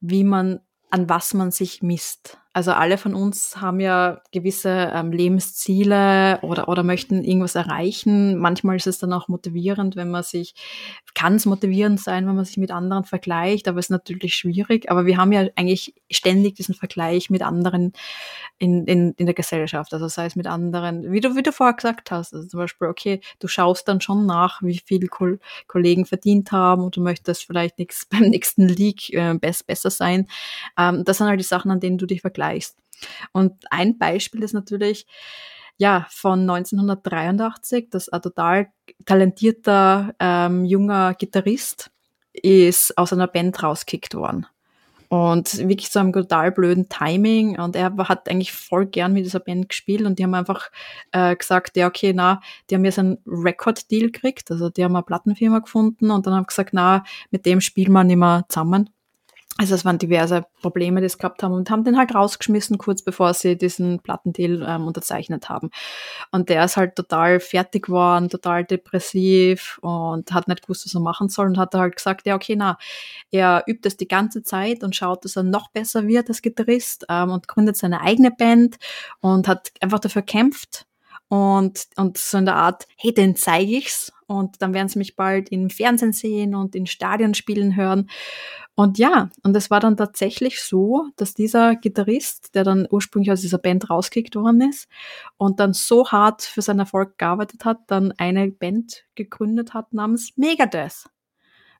wie man, an was man sich misst. Also alle von uns haben ja gewisse ähm, Lebensziele oder, oder möchten irgendwas erreichen. Manchmal ist es dann auch motivierend, wenn man sich, kann es motivierend sein, wenn man sich mit anderen vergleicht, aber es ist natürlich schwierig. Aber wir haben ja eigentlich ständig diesen Vergleich mit anderen in, in, in der Gesellschaft. Also sei es mit anderen, wie du, wie du vorher gesagt hast, also zum Beispiel, okay, du schaust dann schon nach, wie viel Ko Kollegen verdient haben und du möchtest vielleicht nichts [laughs] beim nächsten League äh, best, besser sein. Ähm, das sind halt die Sachen, an denen du dich vergleichst vergleichst. Und ein Beispiel ist natürlich, ja, von 1983, dass ein total talentierter ähm, junger Gitarrist ist aus einer Band rausgekickt worden. Und wirklich so einem total blöden Timing. Und er hat eigentlich voll gern mit dieser Band gespielt und die haben einfach äh, gesagt, ja, okay, na, die haben jetzt einen Record-Deal gekriegt. Also die haben eine Plattenfirma gefunden und dann haben gesagt, na, mit dem spielen wir nicht mehr zusammen. Also es waren diverse Probleme, die es gehabt haben und haben den halt rausgeschmissen, kurz bevor sie diesen Plattendeal ähm, unterzeichnet haben. Und der ist halt total fertig geworden, total depressiv und hat nicht gewusst, was er machen soll und hat halt gesagt, ja okay, na, er übt das die ganze Zeit und schaut, dass er noch besser wird als Gitarrist ähm, und gründet seine eigene Band und hat einfach dafür kämpft und, und so in der Art, hey, den zeige ich's und dann werden sie mich bald im Fernsehen sehen und in Stadien spielen hören. Und ja, und es war dann tatsächlich so, dass dieser Gitarrist, der dann ursprünglich aus dieser Band rausgekickt worden ist und dann so hart für seinen Erfolg gearbeitet hat, dann eine Band gegründet hat namens Megadeth.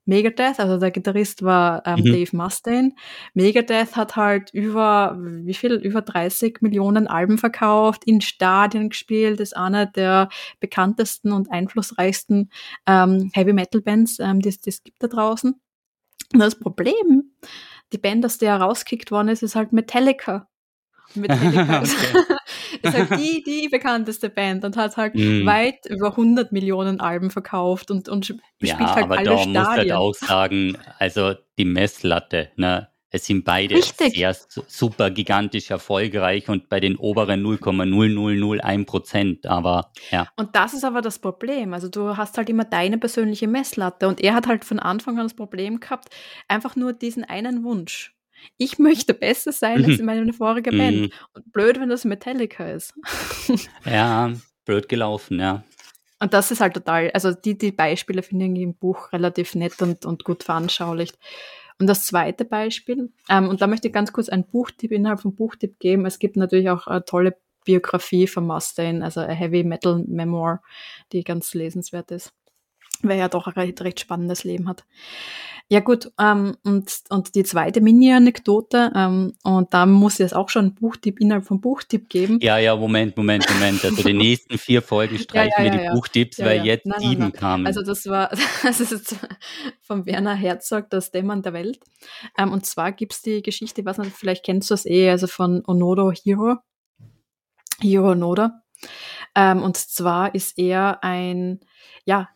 Megadeth, also der Gitarrist war ähm, mhm. Dave Mustaine. Megadeth hat halt über, wie viel, über 30 Millionen Alben verkauft, in Stadien gespielt, ist einer der bekanntesten und einflussreichsten ähm, Heavy Metal Bands, ähm, die es gibt da draußen. Und das Problem, die Band, aus der er rauskickt worden ist, ist halt Metallica. Metallica ist, ist halt die, die bekannteste Band und hat halt mm. weit über 100 Millionen Alben verkauft und, und spielt ja, halt aber alle da Stadien. muss halt auch sagen, also die Messlatte, ne? Es sind beide Richtig. sehr super gigantisch erfolgreich und bei den oberen 0,0001 Prozent. Aber ja. Und das ist aber das Problem. Also du hast halt immer deine persönliche Messlatte und er hat halt von Anfang an das Problem gehabt, einfach nur diesen einen Wunsch. Ich möchte besser sein als in meiner vorigen Band. Mhm. Und blöd, wenn das Metallica ist. [laughs] Ja, blöd gelaufen, ja. Und das ist halt total, also die, die Beispiele finde ich im Buch relativ nett und, und gut veranschaulicht. Und das zweite Beispiel, ähm, und da möchte ich ganz kurz einen Buchtipp innerhalb vom Buchtipp geben. Es gibt natürlich auch eine tolle Biografie von Mustaine, also eine Heavy Metal Memoir, die ganz lesenswert ist, weil er doch ein recht, recht spannendes Leben hat. Ja gut, ähm, und, und die zweite Mini-Anekdote, ähm, und da muss es auch schon einen Buchtipp innerhalb vom Buchtipp geben. Ja, ja, Moment, Moment, Moment. Also die [laughs] nächsten vier Folgen streichen ja, ja, wir die ja. Buchtipps, Ja, weil ja. jetzt Nein, sieben nein. kamen. Also das war [laughs] das ist jetzt von Werner Herzog, das Dämmern der Welt. Ähm, und zwar gibt's die Geschichte, ich weiß nicht, vielleicht kennst du das eh, also von Onodo Hiro. Hiro Onoda. Ähm, und zwar ist er ein, ja,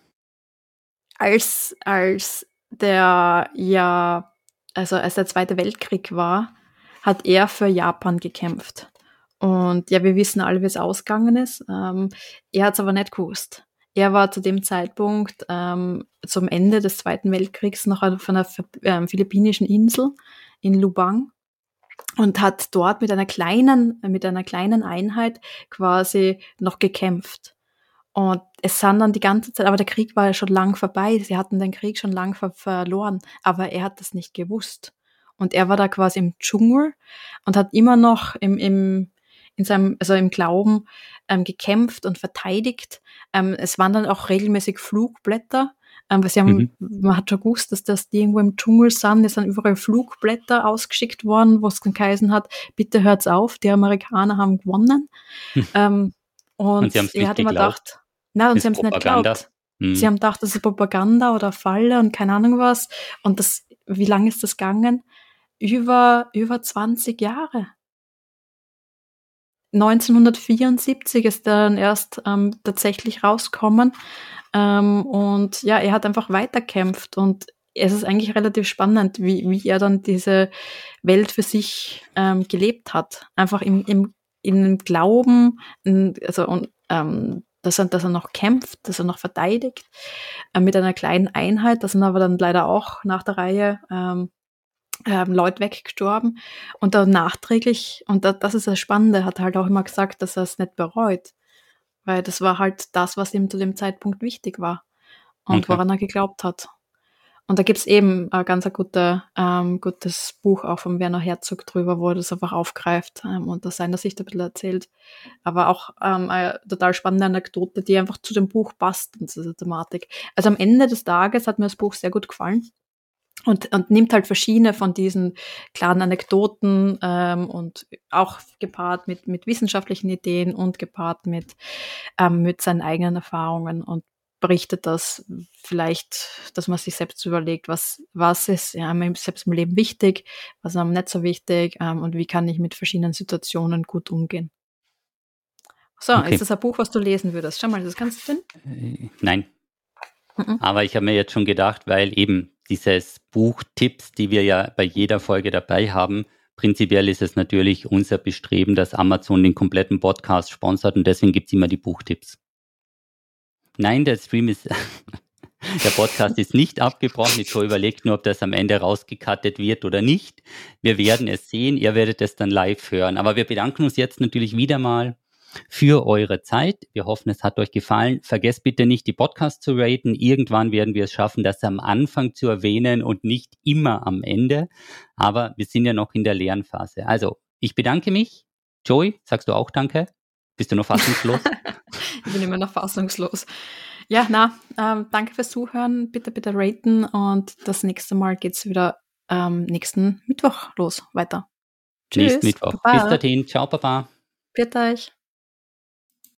als, als der ja, also als der Zweite Weltkrieg war, hat er für Japan gekämpft. Und ja, wir wissen alle, wie es ausgegangen ist. Ähm, er hat es aber nicht gewusst. Er war zu dem Zeitpunkt ähm, zum Ende des Zweiten Weltkriegs noch auf einer ähm, philippinischen Insel in Lubang und hat dort mit einer kleinen, mit einer kleinen Einheit quasi noch gekämpft. Und es sind dann die ganze Zeit, aber der Krieg war ja schon lang vorbei. Sie hatten den Krieg schon lang ver verloren, aber er hat das nicht gewusst. Und er war da quasi im Dschungel und hat immer noch im, im, in seinem, also im Glauben ähm, gekämpft und verteidigt. Ähm, es waren dann auch regelmäßig Flugblätter, ähm, weil sie haben, man hat schon gewusst, dass das die irgendwo im Dschungel sind. Es sind überall Flugblätter ausgeschickt worden, wo es geheißen hat, bitte hört's auf, die Amerikaner haben gewonnen. Ähm, und, Und sie haben's er nicht hat immer geglaubt. gedacht, nein, und sie haben es nicht geglaubt. Hm. Sie haben gedacht, das ist Propaganda oder Falle und keine Ahnung was. Und das, wie lange ist das gegangen? Über, über 20 Jahre. 1974 ist er dann erst ähm, tatsächlich rausgekommen. Ähm, und ja, er hat einfach weiterkämpft und es ist eigentlich relativ spannend, wie, wie er dann diese Welt für sich ähm, gelebt hat. Einfach im, im, in dem Glauben, in, also und, ähm, dass er, dass er noch kämpft, dass er noch verteidigt, äh, mit einer kleinen Einheit. Das sind aber dann leider auch nach der Reihe ähm, ähm, Leute weggestorben und dann nachträglich, und da, das ist das Spannende, hat er halt auch immer gesagt, dass er es nicht bereut, weil das war halt das, was ihm zu dem Zeitpunkt wichtig war und okay. woran er geglaubt hat. Und da gibt's eben ein ganz ein guter, ähm, gutes Buch auch von Werner Herzog drüber, wo er das einfach aufgreift ähm, und aus seiner Sicht ein bisschen erzählt. Aber auch ähm, eine total spannende Anekdote, die einfach zu dem Buch passt und zu dieser Thematik. Also am Ende des Tages hat mir das Buch sehr gut gefallen. Und, und nimmt halt verschiedene von diesen klaren Anekdoten ähm, und auch gepaart mit, mit wissenschaftlichen Ideen und gepaart mit, ähm, mit seinen eigenen Erfahrungen und berichtet das vielleicht, dass man sich selbst überlegt, was, was ist ja, einem selbst im Leben wichtig, was ist einem nicht so wichtig ähm, und wie kann ich mit verschiedenen Situationen gut umgehen. So, okay. ist das ein Buch, was du lesen würdest? Schau mal, das kannst du finden? Nein. Mhm. Aber ich habe mir jetzt schon gedacht, weil eben dieses Buch Tipps, die wir ja bei jeder Folge dabei haben, prinzipiell ist es natürlich unser Bestreben, dass Amazon den kompletten Podcast sponsert und deswegen gibt es immer die Buchtipps. Nein, der Stream ist, [laughs] der Podcast ist nicht abgebrochen. Ich überlegt nur, ob das am Ende rausgekattet wird oder nicht. Wir werden es sehen. Ihr werdet es dann live hören. Aber wir bedanken uns jetzt natürlich wieder mal für eure Zeit. Wir hoffen, es hat euch gefallen. Vergesst bitte nicht, die Podcasts zu raten. Irgendwann werden wir es schaffen, das am Anfang zu erwähnen und nicht immer am Ende. Aber wir sind ja noch in der Lernphase. Also, ich bedanke mich. Joey, sagst du auch Danke? Bist du noch fassungslos? [laughs] ich bin immer noch fassungslos. Ja, na, ähm, danke fürs Zuhören. Bitte, bitte raten und das nächste Mal geht's wieder ähm, nächsten Mittwoch los weiter. Tschüss. Nächsten Mittwoch. Baba. Bis dahin. Ciao, Papa. Bitte euch.